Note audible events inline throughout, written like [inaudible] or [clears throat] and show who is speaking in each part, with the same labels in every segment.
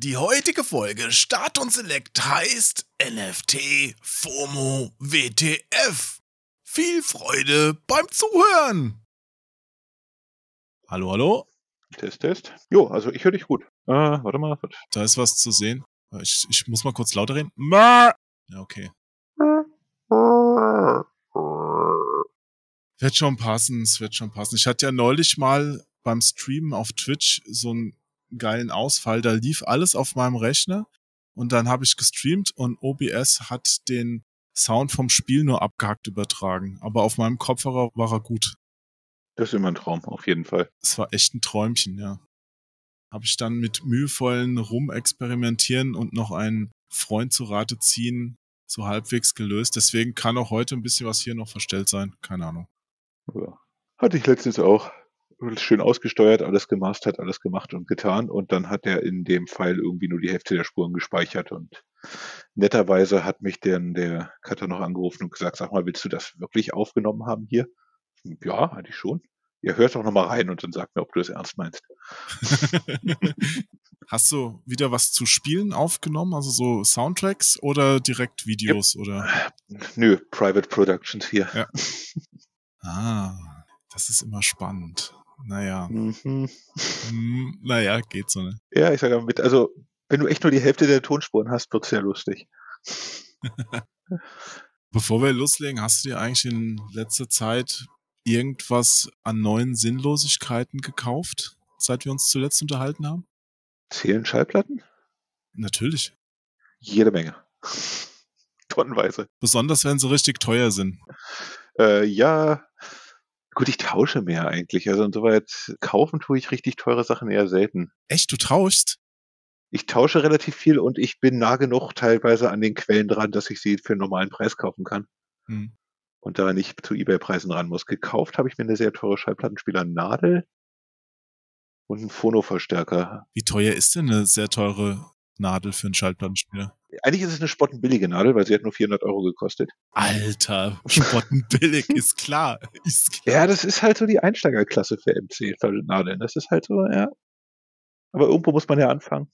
Speaker 1: Die heutige Folge Start und Select heißt NFT FOMO WTF. Viel Freude beim Zuhören. Hallo, hallo.
Speaker 2: Test, Test. Jo, also ich höre dich gut. Äh, warte mal. Warte.
Speaker 1: Da ist was zu sehen. Ich, ich muss mal kurz lauter reden. Ja, okay. Wird schon passen, es wird schon passen. Ich hatte ja neulich mal beim Streamen auf Twitch so einen geilen Ausfall. Da lief alles auf meinem Rechner und dann habe ich gestreamt und OBS hat den Sound vom Spiel nur abgehackt übertragen. Aber auf meinem Kopfhörer war er gut.
Speaker 2: Das ist immer ein Traum, auf jeden Fall.
Speaker 1: Es war echt ein Träumchen, ja. Habe ich dann mit mühevollen Rumexperimentieren und noch einen Freund zu Rate ziehen so halbwegs gelöst. Deswegen kann auch heute ein bisschen was hier noch verstellt sein. Keine Ahnung.
Speaker 2: Ja. Hatte ich letztens auch schön ausgesteuert, alles gemastert, alles gemacht und getan. Und dann hat er in dem Pfeil irgendwie nur die Hälfte der Spuren gespeichert. Und netterweise hat mich dann der Cutter noch angerufen und gesagt, sag mal, willst du das wirklich aufgenommen haben hier? Ja, hatte ich schon. Ja, hört doch nochmal rein und dann sag mir, ob du es ernst meinst. [laughs]
Speaker 1: Hast du wieder was zu spielen aufgenommen? Also so Soundtracks oder direkt Videos yep. oder?
Speaker 2: Nö, Private Productions hier.
Speaker 1: Ja. Ah, das ist immer spannend. Naja. Mhm. Hm, naja, geht so, ne?
Speaker 2: Ja, ich sage damit, also, wenn du echt nur die Hälfte der Tonspuren hast, wird's sehr lustig. [laughs]
Speaker 1: Bevor wir loslegen, hast du dir eigentlich in letzter Zeit irgendwas an neuen Sinnlosigkeiten gekauft, seit wir uns zuletzt unterhalten haben?
Speaker 2: Zählen Schallplatten?
Speaker 1: Natürlich.
Speaker 2: Jede Menge. [laughs] Tonnenweise.
Speaker 1: Besonders wenn sie richtig teuer sind.
Speaker 2: Äh, ja, gut, ich tausche mehr eigentlich. Also insoweit kaufen tue ich richtig teure Sachen eher selten.
Speaker 1: Echt, du tauschst?
Speaker 2: Ich tausche relativ viel und ich bin nah genug teilweise an den Quellen dran, dass ich sie für einen normalen Preis kaufen kann. Hm. Und da nicht zu Ebay-Preisen ran muss. Gekauft habe ich mir eine sehr teure Schallplattenspieler Nadel und einen Phono-Verstärker.
Speaker 1: Wie teuer ist denn eine sehr teure Nadel für einen Schallplattenspieler?
Speaker 2: Eigentlich ist es eine spottenbillige Nadel, weil sie hat nur 400 Euro gekostet.
Speaker 1: Alter, spottenbillig, [laughs] ist klar, ist klar.
Speaker 2: Ja, das ist halt so die Einsteigerklasse für MC-Nadeln. Das ist halt so, ja. Aber irgendwo muss man ja anfangen.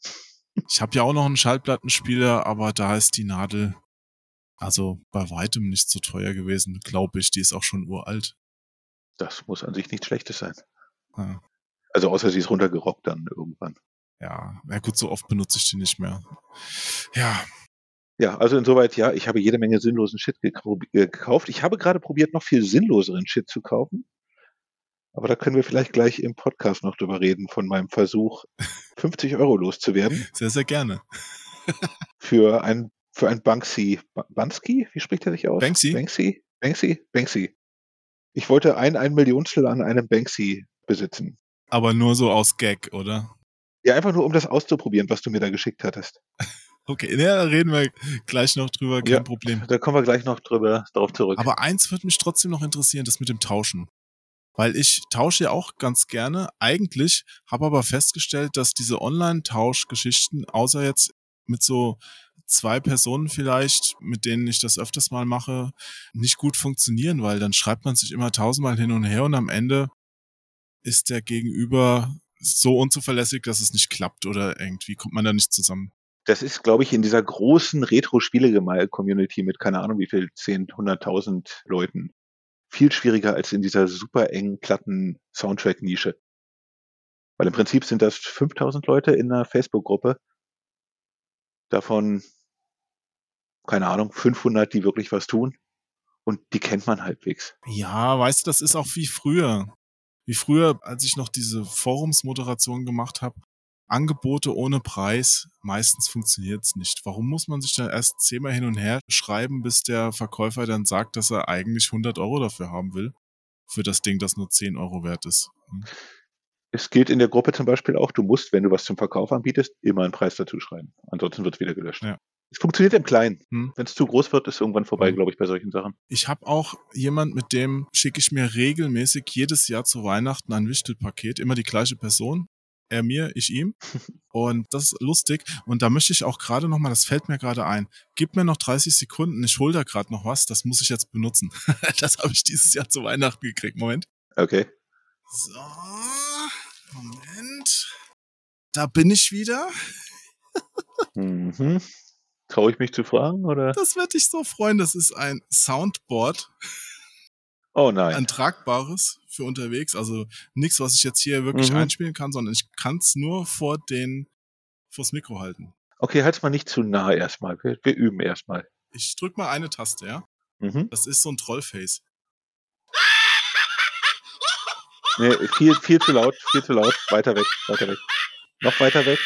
Speaker 1: Ich habe ja auch noch einen Schallplattenspieler, aber da ist die Nadel also bei weitem nicht so teuer gewesen, glaube ich. Die ist auch schon uralt.
Speaker 2: Das muss an sich nichts Schlechtes sein. Ja. Also außer sie ist runtergerockt dann irgendwann
Speaker 1: ja, na gut, so oft benutze ich die nicht mehr. Ja.
Speaker 2: Ja, also insoweit, ja, ich habe jede Menge sinnlosen Shit äh, gekauft. Ich habe gerade probiert, noch viel sinnloseren Shit zu kaufen. Aber da können wir vielleicht gleich im Podcast noch drüber reden, von meinem Versuch, [laughs] 50 Euro loszuwerden.
Speaker 1: Sehr, sehr gerne.
Speaker 2: für ein, für ein Banksy. Bansky? Wie spricht er sich aus?
Speaker 1: Banksy?
Speaker 2: Banksy? Banksy? Banksy. Ich wollte ein, ein Millionstel an einem Banksy besitzen.
Speaker 1: Aber nur so aus Gag, oder?
Speaker 2: Ja, einfach nur, um das auszuprobieren, was du mir da geschickt hattest. [laughs]
Speaker 1: Okay, ja, da reden wir gleich noch drüber, kein ja, Problem.
Speaker 2: Da kommen wir gleich noch drüber, darauf zurück.
Speaker 1: Aber eins würde mich trotzdem noch interessieren, das mit dem Tauschen. Weil ich tausche ja auch ganz gerne, eigentlich, habe aber festgestellt, dass diese Online-Tauschgeschichten, außer jetzt mit so zwei Personen vielleicht, mit denen ich das öfters mal mache, nicht gut funktionieren, weil dann schreibt man sich immer tausendmal hin und her und am Ende ist der Gegenüber so unzuverlässig, dass es nicht klappt oder irgendwie kommt man da nicht zusammen.
Speaker 2: Das ist, glaube ich, in dieser großen Retro-Spiele-Community mit keine Ahnung wie viel, 10, 100.000 Leuten viel schwieriger als in dieser super engen Platten-Soundtrack-Nische. Weil im Prinzip sind das 5000 Leute in einer Facebook-Gruppe. Davon, keine Ahnung, 500, die wirklich was tun. Und die kennt man halbwegs.
Speaker 1: Ja, weißt du, das ist auch wie früher wie früher, als ich noch diese Forumsmoderation gemacht habe, Angebote ohne Preis, meistens funktioniert es nicht. Warum muss man sich da erst zehnmal hin und her schreiben, bis der Verkäufer dann sagt, dass er eigentlich 100 Euro dafür haben will? Für das Ding, das nur 10 Euro wert ist. Hm?
Speaker 2: Es gilt in der Gruppe zum Beispiel auch, du musst, wenn du was zum Verkauf anbietest, immer einen Preis dazu schreiben. Ansonsten wird es wieder gelöscht. Ja. Es funktioniert im Kleinen. Hm. Wenn es zu groß wird, ist irgendwann vorbei, hm. glaube ich, bei solchen Sachen.
Speaker 1: Ich habe auch jemand, mit dem schicke ich mir regelmäßig jedes Jahr zu Weihnachten ein Wichtelpaket. Immer die gleiche Person. Er mir, ich ihm. [laughs] Und das ist lustig. Und da möchte ich auch gerade nochmal, das fällt mir gerade ein. Gib mir noch 30 Sekunden, ich hole da gerade noch was, das muss ich jetzt benutzen. [laughs] das habe ich dieses Jahr zu Weihnachten gekriegt. Moment.
Speaker 2: Okay.
Speaker 1: So, Moment. Da bin ich wieder.
Speaker 2: Mhm. Traue ich mich zu fragen, oder?
Speaker 1: Das wird dich so freuen. Das ist ein Soundboard.
Speaker 2: Oh nein.
Speaker 1: Ein tragbares für unterwegs. Also nichts, was ich jetzt hier wirklich
Speaker 2: Mhm.
Speaker 1: einspielen kann, sondern ich kann es nur vor den, vors Mikro halten.
Speaker 2: Okay, halt's mal nicht zu nah erstmal. Wir, wir üben erstmal.
Speaker 1: Ich drück mal eine Taste, ja?
Speaker 2: Mhm.
Speaker 1: Das ist so ein Trollface. [laughs]
Speaker 2: Nee, viel, viel zu laut, viel zu laut. Weiter weg, weiter weg. Noch weiter weg.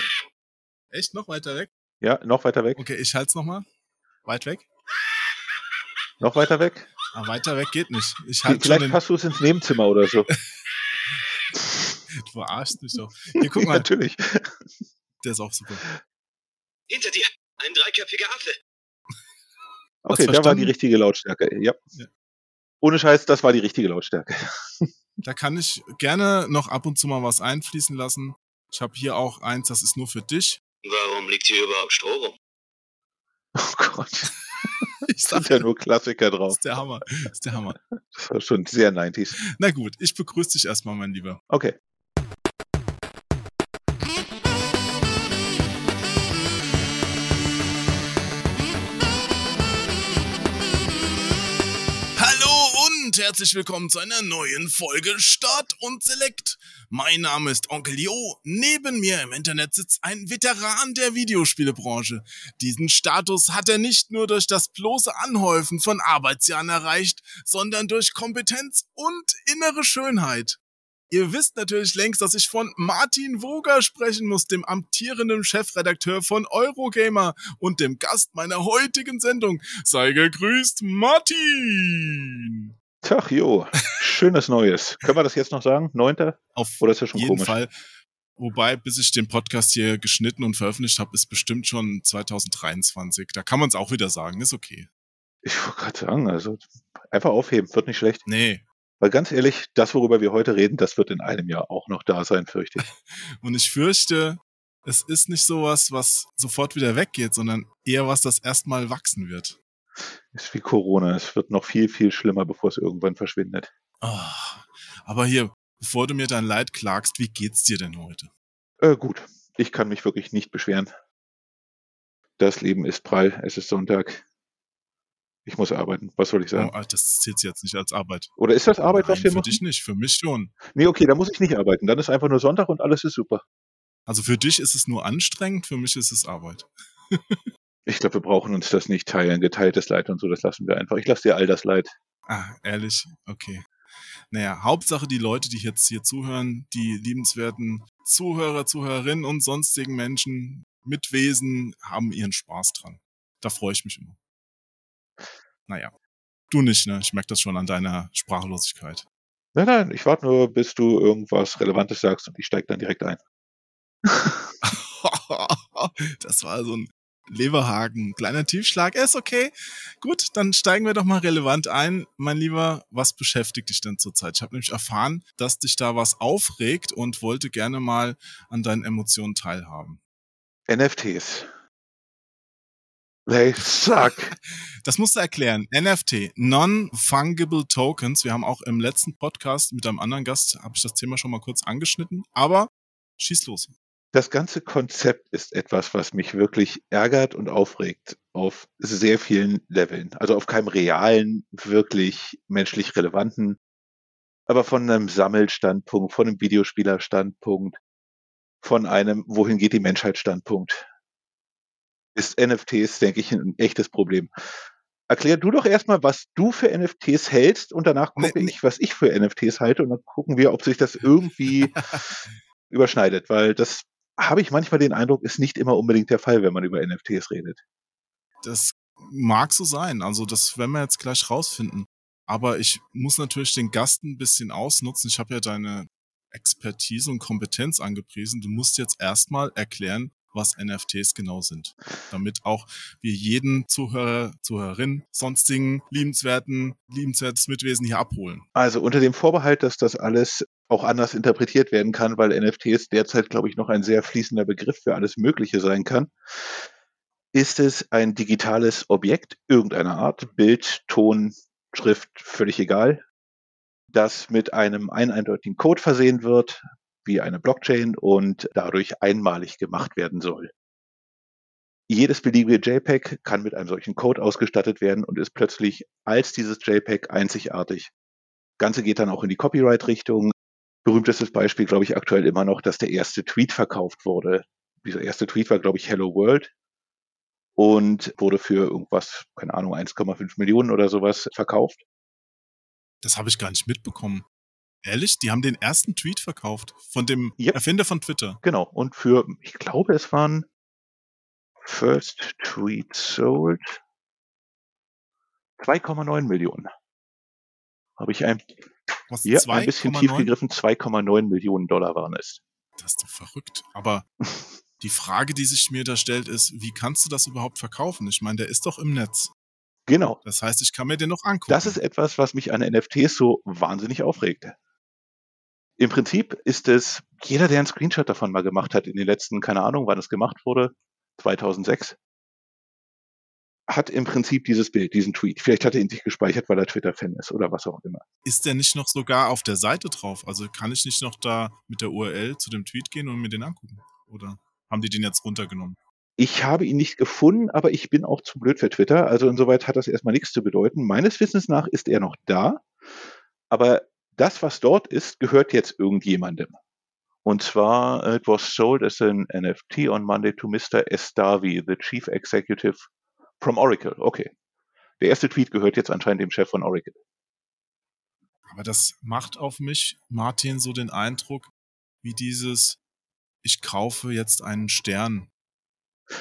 Speaker 1: Echt noch weiter weg?
Speaker 2: Ja, noch weiter weg.
Speaker 1: Okay, ich halte es nochmal. Weit weg?
Speaker 2: Noch weiter weg.
Speaker 1: Ah, weiter weg geht nicht. Ich schon
Speaker 2: Vielleicht passt du es ins Nebenzimmer oder so. [laughs]
Speaker 1: Du verarschst mich doch. Hier, guck
Speaker 2: Ja,
Speaker 1: mal,
Speaker 2: Natürlich.
Speaker 1: der ist auch super.
Speaker 3: Hinter dir, ein dreiköpfiger Affe.
Speaker 2: Okay, da war die richtige Lautstärke. Ja.
Speaker 1: Ja.
Speaker 2: Ohne Scheiß, das war die richtige Lautstärke.
Speaker 1: Da kann ich gerne noch ab und zu mal was einfließen lassen. Ich habe hier auch eins, das ist nur für dich.
Speaker 3: Warum liegt hier überhaupt Stroh rum?
Speaker 2: Oh Gott, [laughs]
Speaker 1: Ich sag,
Speaker 2: sind ja nur Klassiker
Speaker 1: das
Speaker 2: drauf.
Speaker 1: ist der Hammer. Das ist der Hammer.
Speaker 2: Das [laughs] war schon sehr 90s.
Speaker 1: Na gut, ich begrüße dich erstmal, mein Lieber.
Speaker 2: Okay.
Speaker 1: Herzlich willkommen zu einer neuen Folge Start und Select. Mein Name ist Onkel Jo. Neben mir im Internet sitzt ein Veteran der Videospielebranche. Diesen Status hat er nicht nur durch das bloße Anhäufen von Arbeitsjahren erreicht, sondern durch Kompetenz und innere Schönheit. Ihr wisst natürlich längst, dass ich von Martin Woger sprechen muss, dem amtierenden Chefredakteur von Eurogamer und dem Gast meiner heutigen Sendung. Sei gegrüßt, Martin!
Speaker 2: Tag, jo. Schönes Neues. Können wir das jetzt noch sagen? Neunter?
Speaker 1: Auf
Speaker 2: Oder ist das schon
Speaker 1: jeden
Speaker 2: komisch?
Speaker 1: Fall. Wobei, bis ich den Podcast hier geschnitten und veröffentlicht habe, ist bestimmt schon 2023. Da kann man es auch wieder sagen, ist okay.
Speaker 2: Ich wollte gerade sagen, also einfach aufheben, wird nicht schlecht.
Speaker 1: Nee.
Speaker 2: Weil ganz ehrlich, das, worüber wir heute reden, das wird in einem Jahr auch noch da sein, fürchte ich. [laughs]
Speaker 1: Und ich fürchte, es ist nicht sowas, was sofort wieder weggeht, sondern eher was, das erstmal wachsen wird.
Speaker 2: Ist wie Corona. Es wird noch viel, viel schlimmer, bevor es irgendwann verschwindet.
Speaker 1: Ah, aber hier, bevor du mir dein Leid klagst, wie geht's dir denn heute?
Speaker 2: Äh, gut. Ich kann mich wirklich nicht beschweren. Das Leben ist prall. Es ist Sonntag. Ich muss arbeiten. Was soll ich sagen?
Speaker 1: Oh, das zählt jetzt nicht als Arbeit.
Speaker 2: Oder ist das Arbeit, was
Speaker 1: Nein,
Speaker 2: wir
Speaker 1: für
Speaker 2: machen?
Speaker 1: dich nicht, für mich schon.
Speaker 2: Nee, okay, da muss ich nicht arbeiten. Dann ist einfach nur Sonntag und alles ist super.
Speaker 1: Also für dich ist es nur anstrengend, für mich ist es Arbeit. [laughs]
Speaker 2: Ich glaube, wir brauchen uns das nicht teilen. Geteiltes Leid und so, das lassen wir einfach. Ich lasse dir all das Leid.
Speaker 1: Ah, ehrlich? Okay. Naja, Hauptsache die Leute, die jetzt hier zuhören, die liebenswerten Zuhörer, Zuhörerinnen und sonstigen Menschen, Mitwesen, haben ihren Spaß dran. Da freue ich mich immer. Naja. Du nicht, ne? Ich merke das schon an deiner Sprachlosigkeit.
Speaker 2: Nein, nein, ich warte nur, bis du irgendwas Relevantes sagst und ich steige dann direkt ein. [laughs] [laughs]
Speaker 1: das war so ein Leberhaken. Kleiner Tiefschlag. Ist okay. Gut, dann steigen wir doch mal relevant ein. Mein Lieber, was beschäftigt dich denn zurzeit? Ich habe nämlich erfahren, dass dich da was aufregt und wollte gerne mal an deinen Emotionen teilhaben.
Speaker 2: NFTs. They suck. [laughs]
Speaker 1: Das musst du erklären. NFT, Non-Fungible Tokens. Wir haben auch im letzten Podcast mit einem anderen Gast, habe ich das Thema schon mal kurz angeschnitten. Aber schieß los.
Speaker 2: Das ganze Konzept ist etwas, was mich wirklich ärgert und aufregt auf sehr vielen Leveln. Also auf keinem realen, wirklich menschlich relevanten, aber von einem Sammelstandpunkt, von einem Videospielerstandpunkt, von einem Wohin geht die Menschheit Standpunkt. Ist NFTs, denke ich, ein echtes Problem. Erklär du doch erstmal, was du für NFTs hältst und danach gucke
Speaker 1: nee.
Speaker 2: ich, was ich für NFTs halte und dann gucken wir, ob sich das irgendwie [laughs] überschneidet, weil das habe ich manchmal den Eindruck, ist nicht immer unbedingt der Fall, wenn man über NFTs redet.
Speaker 1: Das mag so sein. Also das werden wir jetzt gleich rausfinden. Aber ich muss natürlich den Gast ein bisschen ausnutzen. Ich habe ja deine Expertise und Kompetenz angepriesen. Du musst jetzt erstmal erklären, was NFTs genau sind. Damit auch wir jeden Zuhörer, Zuhörerin, sonstigen liebenswerten, liebenswertes Mitwesen hier abholen.
Speaker 2: Also unter dem Vorbehalt, dass das alles auch anders interpretiert werden kann, weil NFTs derzeit, glaube ich, noch ein sehr fließender Begriff für alles Mögliche sein kann, ist es ein digitales Objekt irgendeiner Art, Bild, Ton, Schrift, völlig egal, das mit einem eindeutigen Code versehen wird, wie eine Blockchain und dadurch einmalig gemacht werden soll. jedes beliebige JPEG kann mit einem solchen Code ausgestattet werden und ist plötzlich als dieses JPEG einzigartig. Ganze geht dann auch in die Copyright-Richtung. Berühmtestes Beispiel, glaube ich, aktuell immer noch, dass der erste Tweet verkauft wurde. Dieser erste Tweet war, glaube ich, Hello World und wurde für irgendwas, keine Ahnung, 1,5 Millionen oder sowas verkauft.
Speaker 1: Das habe ich gar nicht mitbekommen. Ehrlich? Die haben den ersten Tweet verkauft von dem
Speaker 2: Yep.
Speaker 1: Erfinder von Twitter.
Speaker 2: Genau. Und für, ich glaube, es waren First Tweet Sold 2,9 Millionen. Habe ich ein,
Speaker 1: Was,
Speaker 2: ja, ein bisschen
Speaker 1: 2,9?
Speaker 2: tief gegriffen, 2,9 Millionen Dollar waren es.
Speaker 1: Das ist doch verrückt. Aber [laughs] die Frage, die sich mir da stellt, ist, wie kannst du das überhaupt verkaufen? Ich meine, der ist doch im Netz.
Speaker 2: Genau.
Speaker 1: Das heißt, ich kann mir den noch angucken.
Speaker 2: Das ist etwas, was mich an NFTs so wahnsinnig aufregt. Im Prinzip ist es, jeder, der einen Screenshot davon mal gemacht hat, in den letzten, keine Ahnung, wann es gemacht wurde, 2006, hat im Prinzip dieses Bild, diesen Tweet. Vielleicht hat er ihn sich gespeichert, weil er Twitter-Fan ist oder was auch immer.
Speaker 1: ist der nicht noch sogar auf der Seite drauf? Also kann ich nicht noch da mit der URL zu dem Tweet gehen und mir den angucken? Oder haben die den jetzt runtergenommen?
Speaker 2: Ich habe ihn nicht gefunden, aber ich bin auch zu blöd für Twitter. Also insoweit hat das erstmal nichts zu bedeuten. Meines Wissens nach ist er noch da, aber das, was dort ist, gehört jetzt irgendjemandem. Und zwar, uh, it was sold as an NFT on Monday to Mr. Estavi, the Chief Executive from Oracle. Okay. Der erste Tweet gehört jetzt anscheinend dem Chef von Oracle.
Speaker 1: Aber das macht auf mich, Martin, so den Eindruck, wie dieses, ich kaufe jetzt einen Stern.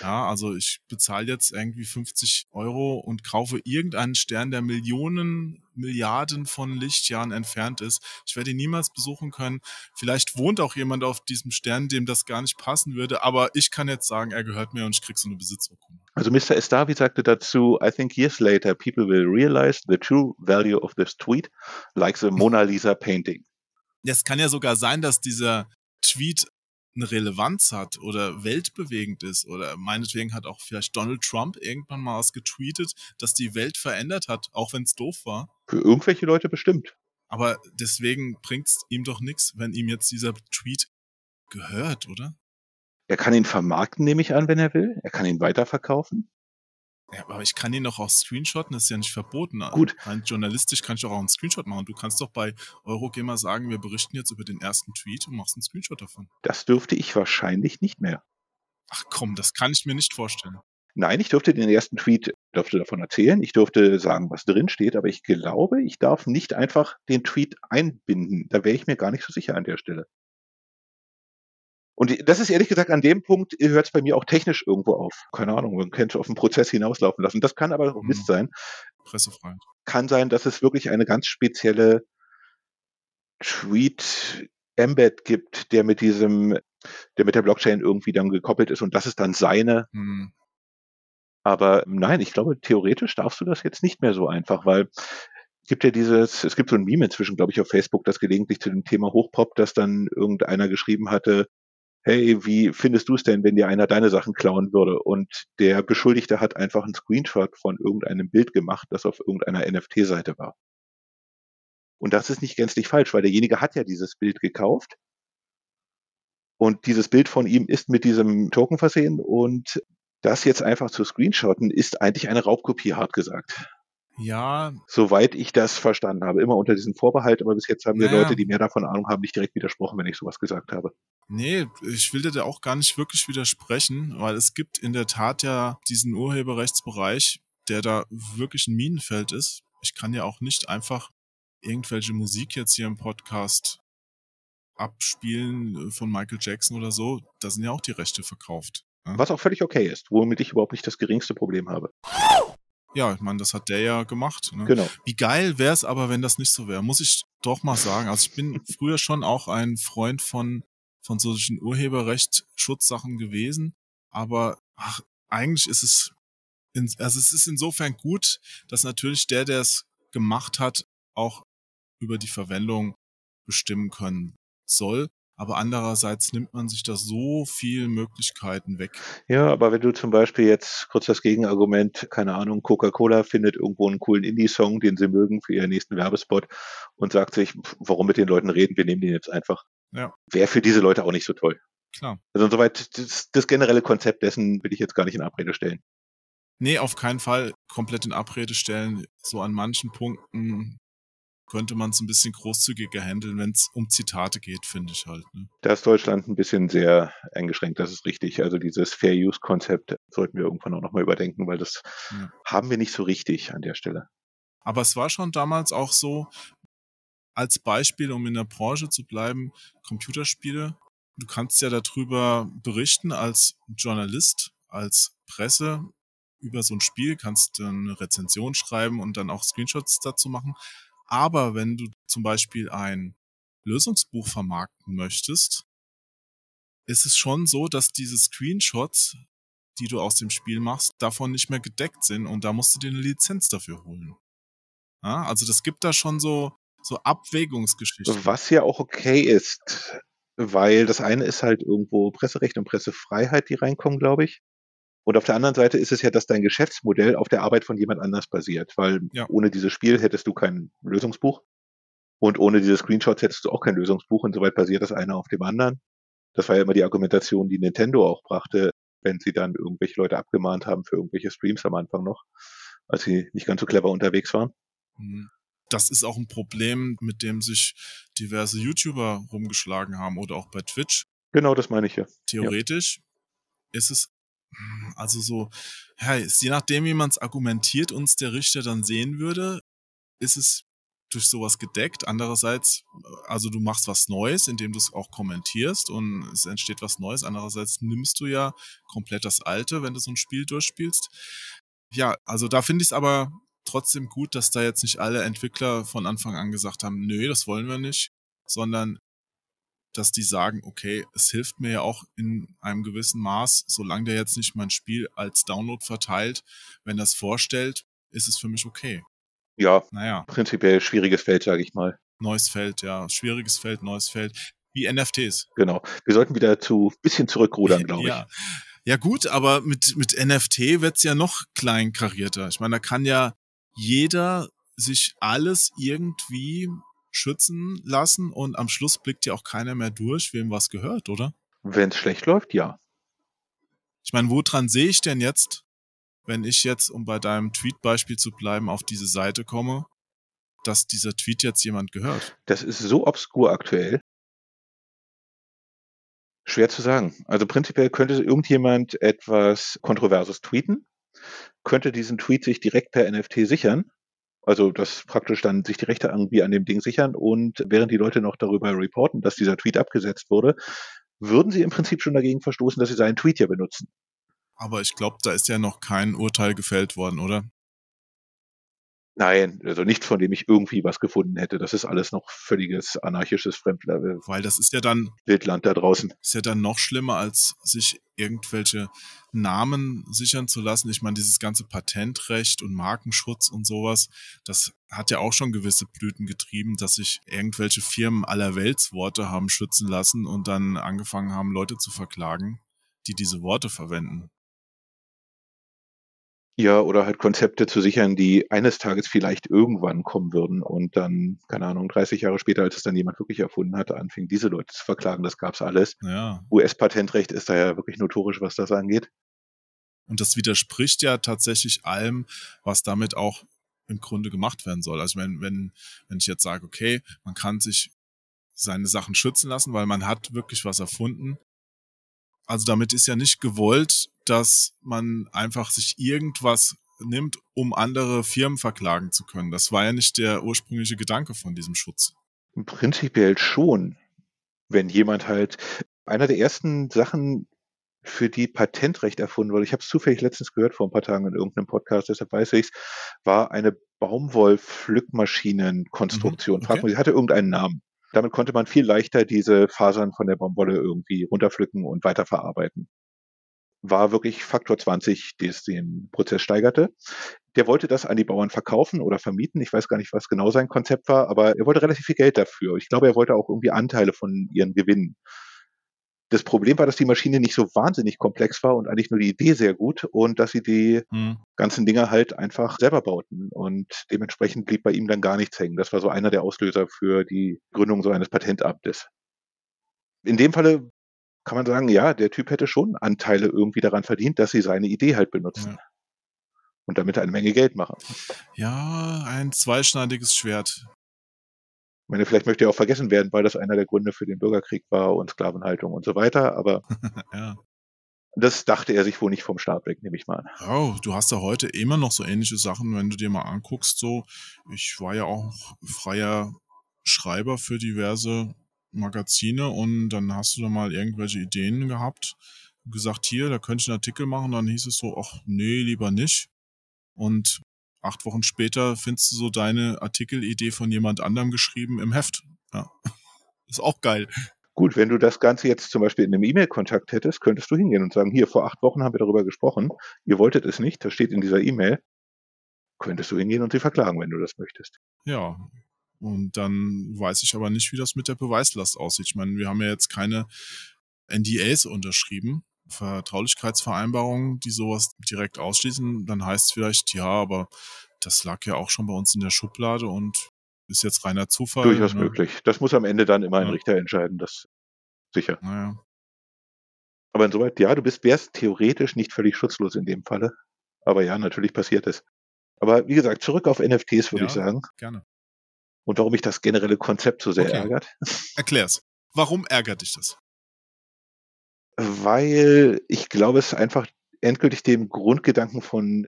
Speaker 1: Ja, also ich bezahle jetzt irgendwie 50 Euro und kaufe irgendeinen Stern, der Millionen, Milliarden von Lichtjahren entfernt ist. Ich werde ihn niemals besuchen können. Vielleicht wohnt auch jemand auf diesem Stern, dem das gar nicht passen würde, aber ich kann jetzt sagen, er gehört mir und ich krieg so eine Besitzurkunde.
Speaker 2: Also Mr. Estavi sagte dazu, I think years later people will realize the true value of this tweet, like the Mona Lisa painting. [laughs]
Speaker 1: Es kann ja sogar sein, dass dieser Tweet eine Relevanz hat oder weltbewegend ist oder meinetwegen hat auch vielleicht Donald Trump irgendwann mal was getweetet, das die Welt verändert hat, auch wenn es doof war.
Speaker 2: Für irgendwelche Leute bestimmt.
Speaker 1: Aber deswegen bringt's ihm doch nichts, wenn ihm jetzt dieser Tweet gehört, oder?
Speaker 2: Er kann ihn vermarkten, nehme ich an, wenn er will. Er kann ihn weiterverkaufen.
Speaker 1: Ja, aber ich kann ihn doch auch screenshotten, das ist ja nicht verboten.
Speaker 2: Gut.
Speaker 1: Rein journalistisch kann ich doch auch einen Screenshot machen. Du kannst doch bei Eurogamer sagen, wir berichten jetzt über den ersten Tweet und machst einen Screenshot davon.
Speaker 2: Das dürfte ich wahrscheinlich nicht mehr.
Speaker 1: Ach komm, das kann ich mir nicht vorstellen.
Speaker 2: Nein, ich durfte den ersten Tweet, durfte davon erzählen. Ich durfte sagen, was drin steht, aber ich glaube, ich darf nicht einfach den Tweet einbinden. Da wäre ich mir gar nicht so sicher an der Stelle. Und das ist ehrlich gesagt an dem Punkt hört es bei mir auch technisch irgendwo auf. Keine Ahnung, man könnte auf den Prozess hinauslaufen lassen. Das kann aber auch
Speaker 1: Mhm.
Speaker 2: Mist sein.
Speaker 1: Pressefreiheit.
Speaker 2: Kann sein, dass es wirklich eine ganz spezielle Tweet Embed gibt, der mit diesem, der mit der Blockchain irgendwie dann gekoppelt ist und das ist dann seine.
Speaker 1: Hm.
Speaker 2: Aber nein, ich glaube, theoretisch darfst du das jetzt nicht mehr so einfach, weil es gibt ja dieses, es gibt so ein Meme inzwischen, glaube ich, auf Facebook, das gelegentlich zu dem Thema hochpoppt, dass dann irgendeiner geschrieben hatte, hey, wie findest du es denn, wenn dir einer deine Sachen klauen würde? Und der Beschuldigte hat einfach einen Screenshot von irgendeinem Bild gemacht, das auf irgendeiner NFT-Seite war. Und das ist nicht gänzlich falsch, weil derjenige hat ja dieses Bild gekauft. Und dieses Bild von ihm ist mit diesem Token versehen und das jetzt einfach zu screenshotten, ist eigentlich eine Raubkopie, hart gesagt.
Speaker 1: Ja,
Speaker 2: Soweit ich das verstanden habe. Immer unter diesem Vorbehalt, aber bis jetzt haben mir
Speaker 1: Naja.
Speaker 2: Leute, die mehr davon Ahnung haben, nicht direkt widersprochen, wenn ich sowas gesagt habe.
Speaker 1: nee, ich will dir da auch gar nicht wirklich widersprechen, weil es gibt in der Tat ja diesen Urheberrechtsbereich, der da wirklich ein Minenfeld ist. Ich kann ja auch nicht einfach irgendwelche Musik jetzt hier im Podcast abspielen äh, von Michael Jackson oder so. Da sind ja auch die Rechte verkauft. Ja,
Speaker 2: Was auch völlig okay ist, womit ich überhaupt nicht das geringste Problem habe.
Speaker 1: Ja ich meine, das hat der ja gemacht. Ne?
Speaker 2: Genau.
Speaker 1: Wie geil wäre es aber, wenn das nicht so wäre, muss ich doch mal sagen. Also ich bin früher schon auch ein Freund von, von solchen Urheberrechtsschutzsachen gewesen, aber ach, eigentlich ist es, in, also es ist insofern gut, dass natürlich der, der es gemacht hat, auch über die Verwendung bestimmen können soll. Aber andererseits nimmt man sich da so viele Möglichkeiten weg.
Speaker 2: Ja, aber wenn du zum Beispiel jetzt kurz das Gegenargument, keine Ahnung, Coca-Cola findet irgendwo einen coolen Indie-Song, den sie mögen für ihren nächsten Werbespot und sagt sich, warum mit den Leuten reden, wir nehmen den jetzt einfach.
Speaker 1: Ja.
Speaker 2: Wäre für diese Leute auch nicht so toll.
Speaker 1: klar.
Speaker 2: Also insoweit, das, das generelle Konzept dessen will ich jetzt gar nicht in Abrede stellen.
Speaker 1: Nee, auf keinen Fall komplett in Abrede stellen. So an manchen Punkten könnte man es ein bisschen großzügiger handeln, wenn es um Zitate geht, finde ich halt. Ne?
Speaker 2: Da ist Deutschland ein bisschen sehr eingeschränkt, das ist richtig. Also dieses Fair-Use-Konzept sollten wir irgendwann auch nochmal überdenken, weil das ja. haben wir nicht so richtig an der Stelle.
Speaker 1: Aber es war schon damals auch so, als Beispiel, um in der Branche zu bleiben, Computerspiele. Du kannst ja darüber berichten als Journalist, als Presse über so ein Spiel, kannst eine Rezension schreiben und dann auch Screenshots dazu machen. Aber wenn du zum Beispiel ein Lösungsbuch vermarkten möchtest, ist es schon so, dass diese Screenshots, die du aus dem Spiel machst, davon nicht mehr gedeckt sind und da musst du dir eine Lizenz dafür holen. Ja, also das gibt da schon so, so Abwägungsgeschichten.
Speaker 2: Was ja auch okay ist, weil das eine ist halt irgendwo Presserecht und Pressefreiheit, die reinkommen, glaube ich. Und auf der anderen Seite ist es ja, dass dein Geschäftsmodell auf der Arbeit von jemand anders basiert, weil ja. ohne dieses Spiel hättest du kein Lösungsbuch und ohne diese Screenshots hättest du auch kein Lösungsbuch. Insoweit basiert das eine auf dem anderen. Das war ja immer die Argumentation, die Nintendo auch brachte, wenn sie dann irgendwelche Leute abgemahnt haben für irgendwelche Streams am Anfang noch, als sie nicht ganz so clever unterwegs waren.
Speaker 1: Mhm. Das ist auch ein Problem, mit dem sich diverse YouTuber rumgeschlagen haben oder auch bei Twitch.
Speaker 2: Genau, das meine ich ja.
Speaker 1: Theoretisch ja. ist es also so, ja, je nachdem, wie man es argumentiert, uns der Richter dann sehen würde, ist es durch sowas gedeckt. Andererseits, also du machst was Neues, indem du es auch kommentierst und es entsteht was Neues. Andererseits nimmst du ja komplett das Alte, wenn du so ein Spiel durchspielst. Ja, also da finde ich es aber trotzdem gut, dass da jetzt nicht alle Entwickler von Anfang an gesagt haben, nö, das wollen wir nicht, sondern dass die sagen, okay, es hilft mir ja auch in einem gewissen Maß, solange der jetzt nicht mein Spiel als Download verteilt, wenn das vorstellt, ist es für mich okay.
Speaker 2: Ja, naja. prinzipiell schwieriges Feld, sage ich mal.
Speaker 1: Neues Feld, ja, schwieriges Feld, neues Feld, wie NFTs.
Speaker 2: Genau. Wir sollten wieder zu bisschen zurückrudern, glaube
Speaker 1: ja. ich. Ja gut, aber mit, mit NFT wird's ja noch kleinkarierter. Ich meine, da kann ja jeder sich alles irgendwie schützen lassen und am Schluss blickt ja auch keiner mehr durch, wem was gehört, oder?
Speaker 2: Wenn es schlecht läuft, ja.
Speaker 1: Ich meine, woran sehe ich denn jetzt, wenn ich jetzt, um bei deinem Tweet-Beispiel zu bleiben, auf diese Seite komme, dass dieser Tweet jetzt jemand gehört?
Speaker 2: Das ist so obskur aktuell. Schwer zu sagen. Also prinzipiell könnte irgendjemand etwas Kontroverses tweeten, könnte diesen Tweet sich direkt per NFT sichern also das praktisch dann sich die Rechte irgendwie an dem Ding sichern und während die Leute noch darüber reporten, dass dieser Tweet abgesetzt wurde, würden sie im Prinzip schon dagegen verstoßen, dass sie seinen Tweet ja benutzen.
Speaker 1: Aber ich glaube, da ist ja noch kein Urteil gefällt worden, oder?
Speaker 2: Nein, also nichts, von dem ich irgendwie was gefunden hätte. Das ist alles noch völliges anarchisches Fremdlevel.
Speaker 1: Weil das ist ja dann
Speaker 2: Wildland da draußen.
Speaker 1: Ist ja dann noch schlimmer, als sich irgendwelche Namen sichern zu lassen. Ich meine, dieses ganze Patentrecht und Markenschutz und sowas, das hat ja auch schon gewisse Blüten getrieben, dass sich irgendwelche Firmen aller Weltsworte haben schützen lassen und dann angefangen haben, Leute zu verklagen, die diese Worte verwenden.
Speaker 2: Ja, oder halt Konzepte zu sichern, die eines Tages vielleicht irgendwann kommen würden und dann, keine Ahnung, 30 Jahre später, als es dann jemand wirklich erfunden hatte, anfing, diese Leute zu verklagen. Das gab's alles.
Speaker 1: Ja.
Speaker 2: US-Patentrecht ist da ja wirklich notorisch, was das angeht.
Speaker 1: Und das widerspricht ja tatsächlich allem, was damit auch im Grunde gemacht werden soll. Also wenn, wenn, wenn ich jetzt sage, okay, man kann sich seine Sachen schützen lassen, weil man hat wirklich was erfunden, also damit ist ja nicht gewollt, dass man einfach sich irgendwas nimmt, um andere Firmen verklagen zu können. Das war ja nicht der ursprüngliche Gedanke von diesem Schutz.
Speaker 2: Prinzipiell schon. Wenn jemand halt, einer der ersten Sachen, für die Patentrecht erfunden wurde, ich habe es zufällig letztens gehört vor ein paar Tagen in irgendeinem Podcast, deshalb weiß ich es, war eine Baumwollpflückmaschinenkonstruktion. Mhm, okay. Frag mal, sie hatte irgendeinen Namen. Damit konnte man viel leichter diese Fasern von der Baumwolle irgendwie runterpflücken und weiterverarbeiten. War wirklich Faktor 20, es den Prozess steigerte. Der wollte das an die Bauern verkaufen oder vermieten. Ich weiß gar nicht, was genau sein Konzept war, aber er wollte relativ viel Geld dafür. Ich glaube, er wollte auch irgendwie Anteile von ihren Gewinnen. Das Problem war, dass die Maschine nicht so wahnsinnig komplex war und eigentlich nur die Idee sehr gut und dass sie die mhm. ganzen Dinger halt einfach selber bauten. Und dementsprechend blieb bei ihm dann gar nichts hängen. Das war so einer der Auslöser für die Gründung so eines Patentamtes. In dem Falle kann man sagen, ja, der Typ hätte schon Anteile irgendwie daran verdient, dass sie seine Idee halt benutzen.
Speaker 1: Ja.
Speaker 2: Und damit eine Menge Geld machen.
Speaker 1: Ja, ein zweischneidiges Schwert.
Speaker 2: Ich meine, vielleicht möchte er auch vergessen werden, weil das einer der Gründe für den Bürgerkrieg war und Sklavenhaltung und so weiter, aber [laughs]
Speaker 1: ja.
Speaker 2: das dachte er sich wohl nicht vom Start weg, nehme ich mal an.
Speaker 1: Oh, du hast ja heute immer noch so ähnliche Sachen, wenn du dir mal anguckst, so. Ich war ja auch freier Schreiber für diverse Magazine und dann hast du da mal irgendwelche Ideen gehabt, gesagt, hier, da könnte ich einen Artikel machen, dann hieß es so, ach nee, lieber nicht. Und acht Wochen später findest du so deine Artikelidee von jemand anderem geschrieben im Heft. Ja. [laughs] Ist auch geil.
Speaker 2: Gut, wenn du das Ganze jetzt zum Beispiel in einem E-Mail-Kontakt hättest, könntest du hingehen und sagen, hier, vor acht Wochen haben wir darüber gesprochen, ihr wolltet es nicht, das steht in dieser E-Mail, könntest du hingehen und sie verklagen, wenn du das möchtest.
Speaker 1: Ja, und dann weiß ich aber nicht, wie das mit der Beweislast aussieht. Ich meine, wir haben ja jetzt keine NDAs unterschrieben, Vertraulichkeitsvereinbarungen, die sowas direkt ausschließen. Dann heißt es vielleicht, ja, aber das lag ja auch schon bei uns in der Schublade und ist jetzt reiner Zufall.
Speaker 2: Durchaus
Speaker 1: ne?
Speaker 2: möglich. Das muss am Ende dann immer ein
Speaker 1: Ja.
Speaker 2: Richter entscheiden, das sicher.
Speaker 1: Naja.
Speaker 2: Aber insoweit, ja, du bist, wärst theoretisch nicht völlig schutzlos in dem Falle. Aber ja, natürlich passiert es. Aber wie gesagt, zurück auf NFTs würde
Speaker 1: Ja.
Speaker 2: ich sagen.
Speaker 1: Gerne.
Speaker 2: Und warum mich das generelle Konzept so sehr
Speaker 1: Okay.
Speaker 2: ärgert.
Speaker 1: Erklär's. Warum ärgert dich das?
Speaker 2: Weil ich glaube, es einfach endgültig dem Grundgedanken von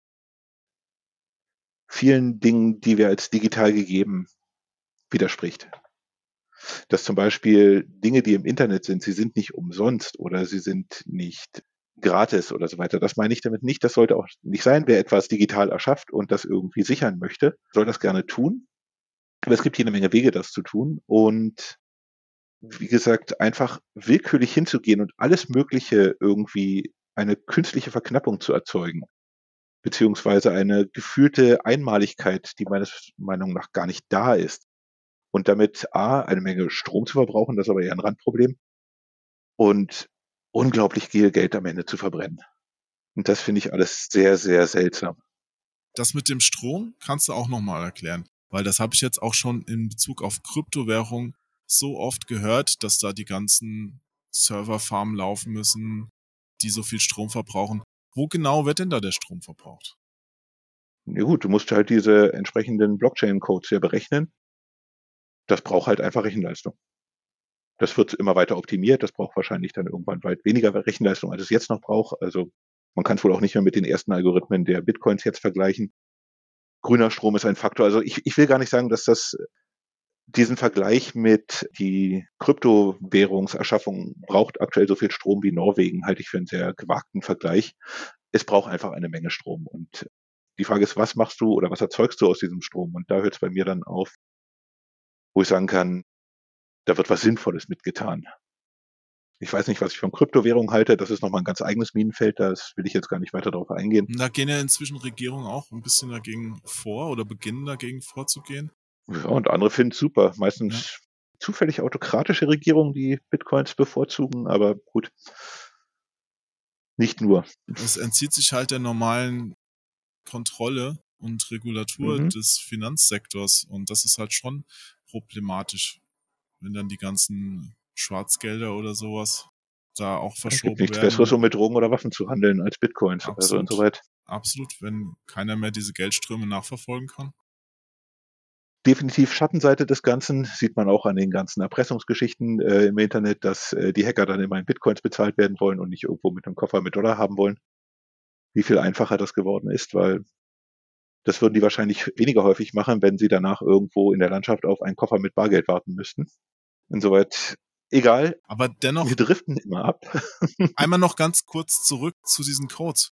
Speaker 2: vielen Dingen, die wir als digital gegeben, widerspricht. Dass zum Beispiel Dinge, die im Internet sind, sie sind nicht umsonst oder sie sind nicht gratis oder so weiter. Das meine ich damit nicht. Das sollte auch nicht sein. Wer etwas digital erschafft und das irgendwie sichern möchte, soll das gerne tun. Aber es gibt jede Menge Wege, das zu tun. Und wie gesagt, einfach willkürlich hinzugehen und alles Mögliche irgendwie eine künstliche Verknappung zu erzeugen, beziehungsweise eine gefühlte Einmaligkeit, die meines Meinung nach gar nicht da ist. Und damit A, eine Menge Strom zu verbrauchen, das ist aber eher ein Randproblem, und unglaublich viel Geld am Ende zu verbrennen. Und das finde ich alles sehr, sehr seltsam.
Speaker 1: Das mit dem Strom kannst du auch nochmal erklären, weil das habe ich jetzt auch schon in Bezug auf Kryptowährung so oft gehört, dass da die ganzen Serverfarmen laufen müssen, die so viel Strom verbrauchen. Wo genau wird denn da der Strom verbraucht?
Speaker 2: Ja gut, du musst halt diese entsprechenden Blockchain-Codes hier berechnen. Das braucht halt einfach Rechenleistung. Das wird immer weiter optimiert. Das braucht wahrscheinlich dann irgendwann weit weniger Rechenleistung, als es jetzt noch braucht. Also man kann es wohl auch nicht mehr mit den ersten Algorithmen der Bitcoins jetzt vergleichen. Grüner Strom ist ein Faktor. Also ich, ich will gar nicht sagen, dass das diesen Vergleich mit die Kryptowährungserschaffung braucht aktuell so viel Strom wie Norwegen, halte ich für einen sehr gewagten Vergleich. Es braucht einfach eine Menge Strom. Und die Frage ist, was machst du oder was erzeugst du aus diesem Strom? Und da hört es bei mir dann auf, wo ich sagen kann, da wird was Sinnvolles mitgetan. Ich weiß nicht, was ich von Kryptowährung halte. Das ist nochmal ein ganz eigenes Minenfeld. Das will ich jetzt gar nicht weiter darauf eingehen.
Speaker 1: Da gehen ja inzwischen Regierungen auch ein bisschen dagegen vor oder beginnen dagegen vorzugehen.
Speaker 2: Ja, und andere finden es super. Meistens zufällig autokratische Regierungen, die Bitcoins bevorzugen, aber gut. Nicht nur.
Speaker 1: Es entzieht sich halt der normalen Kontrolle und Regulatur
Speaker 2: Mhm.
Speaker 1: des Finanzsektors und das ist halt schon problematisch, wenn dann die ganzen Schwarzgelder oder sowas da auch
Speaker 2: Es
Speaker 1: verschoben
Speaker 2: gibt nichts
Speaker 1: werden.
Speaker 2: Besseres, um mit Drogen oder Waffen zu handeln als Bitcoins. Also
Speaker 1: Absolut.
Speaker 2: insoweit
Speaker 1: Absolut, wenn keiner mehr diese Geldströme nachverfolgen kann.
Speaker 2: definitiv Schattenseite des Ganzen sieht man auch an den ganzen Erpressungsgeschichten äh, im Internet, dass äh, die Hacker dann immer in Bitcoins bezahlt werden wollen und nicht irgendwo mit einem Koffer mit Dollar haben wollen. Wie viel einfacher das geworden ist, weil das würden die wahrscheinlich weniger häufig machen, wenn sie danach irgendwo in der Landschaft auf einen Koffer mit Bargeld warten müssten. Insoweit egal,
Speaker 1: Aber dennoch
Speaker 2: wir driften immer ab. [laughs]
Speaker 1: einmal noch ganz kurz zurück zu diesen Codes.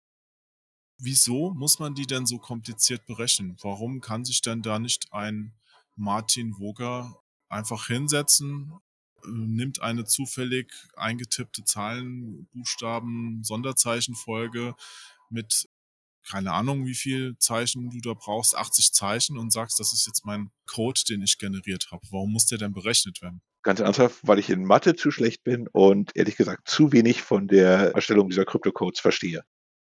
Speaker 1: Wieso muss man die denn so kompliziert berechnen? Warum kann sich denn da nicht ein Martin Woger einfach hinsetzen, äh, nimmt eine zufällig eingetippte Zahlen, Buchstaben, Sonderzeichenfolge mit keine Ahnung, wie viel Zeichen du da brauchst, 80 Zeichen und sagst, das ist jetzt mein Code, den ich generiert habe. Warum muss der denn berechnet werden?
Speaker 2: Ganz ernsthaft, weil ich in Mathe zu schlecht bin und ehrlich gesagt zu wenig von der Erstellung dieser Kryptocodes verstehe.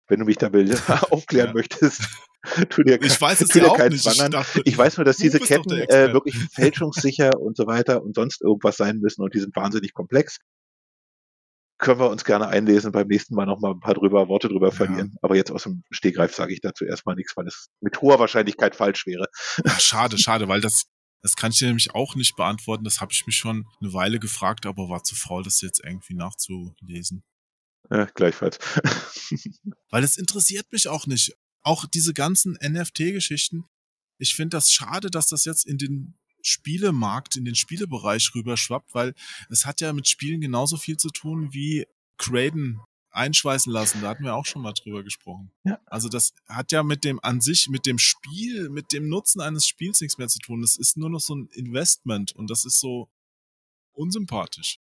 Speaker 2: Wenn du mich da will, [laughs] aufklären
Speaker 1: Ja.
Speaker 2: möchtest, [laughs] tu dir,
Speaker 1: Ich weiß es
Speaker 2: tu dir keinen
Speaker 1: nicht. Ich dachte,
Speaker 2: Ich weiß nur, dass diese Ketten äh, wirklich fälschungssicher und so weiter und sonst irgendwas sein müssen und die sind wahnsinnig komplex. können wir uns gerne einlesen, beim nächsten Mal noch mal ein paar drüber, Worte drüber verlieren. Ja. Aber jetzt aus dem Stegreif sage ich dazu erstmal nichts, weil es mit hoher Wahrscheinlichkeit falsch wäre.
Speaker 1: Ja, schade, schade, weil das, das kann ich dir nämlich auch nicht beantworten. Das habe ich mich schon eine Weile gefragt, aber war zu faul, das jetzt irgendwie nachzulesen.
Speaker 2: Ja, gleichfalls. [laughs]
Speaker 1: weil es interessiert mich auch nicht. Auch diese ganzen NFT-Geschichten. Ich finde das schade, dass das jetzt in den Spielemarkt, in den Spielebereich rüberschwappt, weil es hat ja mit Spielen genauso viel zu tun wie Craden einschweißen lassen. Da hatten wir auch schon mal drüber gesprochen. Ja. Also das hat ja mit dem an sich, mit dem Spiel, mit dem Nutzen eines Spiels nichts mehr zu tun. Das ist nur noch so ein Investment und das ist so unsympathisch.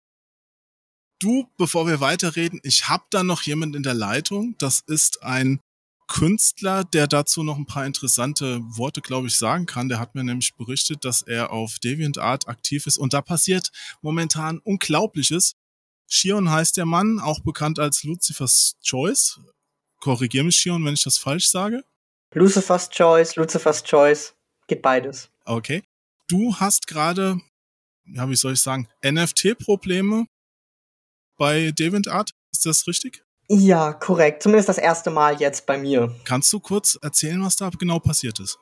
Speaker 1: Du, bevor wir weiterreden, ich habe da noch jemand in der Leitung. Das ist ein Künstler, der dazu noch ein paar interessante Worte, glaube ich, sagen kann. Der hat mir nämlich berichtet, dass er auf DeviantArt aktiv ist und da passiert momentan Unglaubliches. Shion heißt der Mann, auch bekannt als Lucifer's Choice. Korrigier mich, Shion, wenn ich das falsch sage.
Speaker 4: Lucifer's Choice, Lucifer's Choice, geht beides.
Speaker 1: Okay. Du hast gerade, ja, wie soll ich sagen, NFT-Probleme bei DeviantArt. Ist das richtig?
Speaker 4: Ja, korrekt. Zumindest das erste Mal jetzt bei mir.
Speaker 1: Kannst du kurz erzählen, was da genau passiert ist?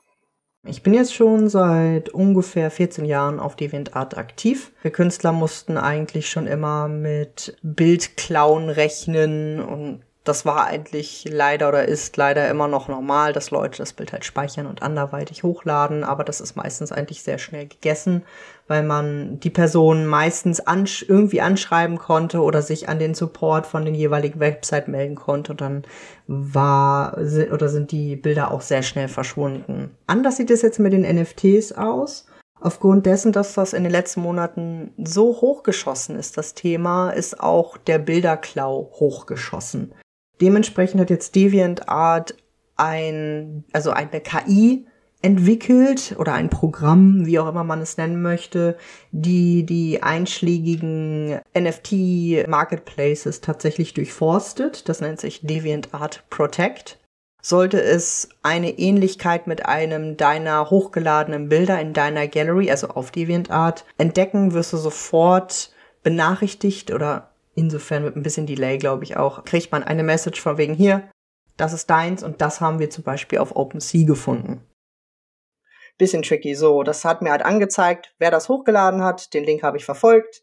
Speaker 4: Ich bin jetzt schon seit ungefähr 14 Jahren auf DeviantArt aktiv. Wir Künstler mussten eigentlich schon immer mit Bildklauen rechnen und das war eigentlich leider oder ist leider immer noch normal, dass Leute das Bild halt speichern und anderweitig hochladen, aber das ist meistens eigentlich sehr schnell gegessen, weil man die Person meistens ansch irgendwie anschreiben konnte oder sich an den Support von den jeweiligen Website melden konnte und dann war oder sind die Bilder auch sehr schnell verschwunden. Anders sieht es jetzt mit den NFTs aus. Aufgrund dessen, dass das in den letzten Monaten so hochgeschossen ist, das Thema, ist auch der Bilderklau hochgeschossen. Dementsprechend hat jetzt DeviantArt ein, also eine KI entwickelt oder ein Programm, wie auch immer man es nennen möchte, die die einschlägigen NFT Marketplaces tatsächlich durchforstet. Das nennt sich DeviantArt Protect. Sollte es eine Ähnlichkeit mit einem deiner hochgeladenen Bilder in deiner Gallery, also auf DeviantArt, entdecken, wirst du sofort benachrichtigt oder insofern mit ein bisschen Delay, glaube ich auch, kriegt man eine Message von wegen hier, das ist deins und das haben wir zum Beispiel auf OpenSea gefunden. Bisschen tricky. So, das hat mir halt angezeigt, wer das hochgeladen hat. Den Link habe ich verfolgt.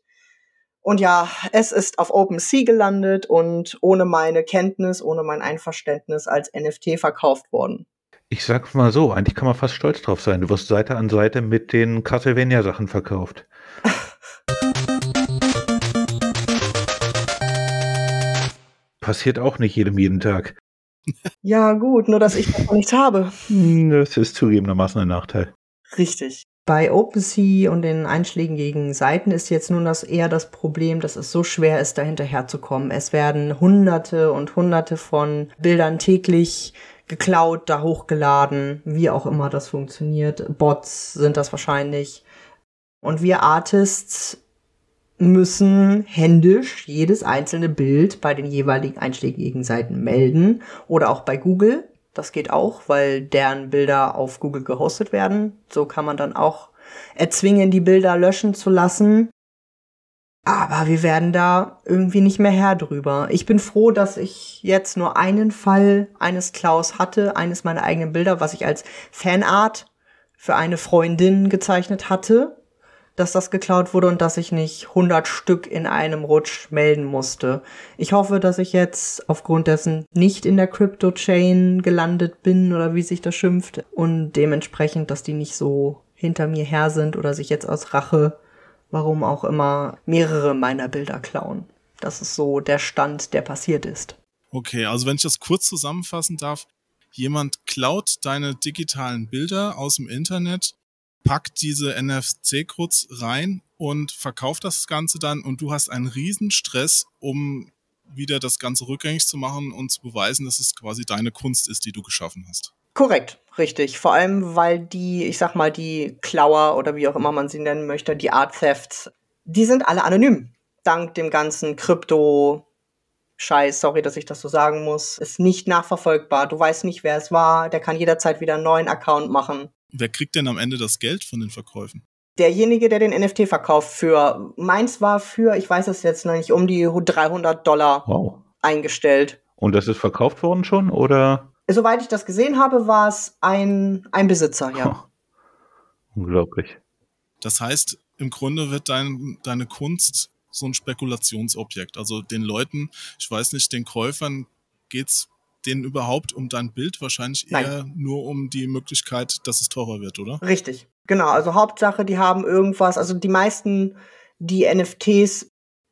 Speaker 4: Und ja, es ist auf OpenSea gelandet und ohne meine Kenntnis, ohne mein Einverständnis als NFT verkauft worden.
Speaker 2: Ich sag's mal so, eigentlich kann man fast stolz drauf sein. Du wirst Seite an Seite mit den Castlevania-Sachen verkauft. Passiert auch nicht jedem jeden Tag.
Speaker 4: Ja, gut, nur dass ich davon nichts habe.
Speaker 2: Hm, das ist zugegebenermaßen ein Nachteil.
Speaker 4: Richtig. Bei OpenSea und den einschlägigen Seiten ist jetzt nun das eher das Problem, dass es so schwer ist, da hinterherzukommen. Es werden hunderte und hunderte von Bildern täglich geklaut, da hochgeladen, wie auch immer das funktioniert. Bots sind das wahrscheinlich. Und wir Artists müssen händisch jedes einzelne Bild bei den jeweiligen einschlägigen Seiten melden oder auch bei Google. Das geht auch, weil deren Bilder auf Google gehostet werden. So kann man dann auch erzwingen, die Bilder löschen zu lassen. Aber wir werden da irgendwie nicht mehr Herr drüber. Ich bin froh, dass ich jetzt nur einen Fall eines Klaus hatte, eines meiner eigenen Bilder, was ich als Fanart für eine Freundin gezeichnet hatte dass das geklaut wurde und dass ich nicht 100 Stück in einem Rutsch melden musste. Ich hoffe, dass ich jetzt aufgrund dessen nicht in der Crypto-Chain gelandet bin oder wie sich das schimpft und dementsprechend, dass die nicht so hinter mir her sind oder sich jetzt aus Rache, warum auch immer, mehrere meiner Bilder klauen. Das ist so der Stand, der passiert ist.
Speaker 1: Okay, also wenn ich das kurz zusammenfassen darf, jemand klaut deine digitalen Bilder aus dem Internet packt diese NFC-Codes rein und verkauft das Ganze dann und du hast einen riesen Stress, um wieder das Ganze rückgängig zu machen und zu beweisen, dass es quasi deine Kunst ist, die du geschaffen hast.
Speaker 4: Korrekt, richtig. Vor allem, weil die, ich sag mal, die Klauer oder wie auch immer man sie nennen möchte, die Art Thefts, die sind alle anonym. Dank dem ganzen Krypto, Scheiß, sorry, dass ich das so sagen muss, ist nicht nachverfolgbar. Du weißt nicht, wer es war. Der kann jederzeit wieder einen neuen Account machen.
Speaker 1: Wer kriegt denn am Ende das Geld von den Verkäufen?
Speaker 4: derjenige, der den NFT verkauft, für meins war für, ich weiß es jetzt noch nicht, um die 300 Dollar
Speaker 2: Wow.
Speaker 4: eingestellt.
Speaker 2: Und das ist verkauft worden schon oder?
Speaker 4: Soweit ich das gesehen habe, war es ein, ein Besitzer, ja.
Speaker 2: Ha. Unglaublich.
Speaker 1: Das heißt, im Grunde wird dein, deine Kunst so ein Spekulationsobjekt. Also den Leuten, ich weiß nicht, den Käufern geht's denen überhaupt um dein Bild wahrscheinlich
Speaker 4: Nein.
Speaker 1: eher nur um die Möglichkeit, dass es teurer wird, oder?
Speaker 4: Richtig. Genau, also Hauptsache, die haben irgendwas, also die meisten, die NFTs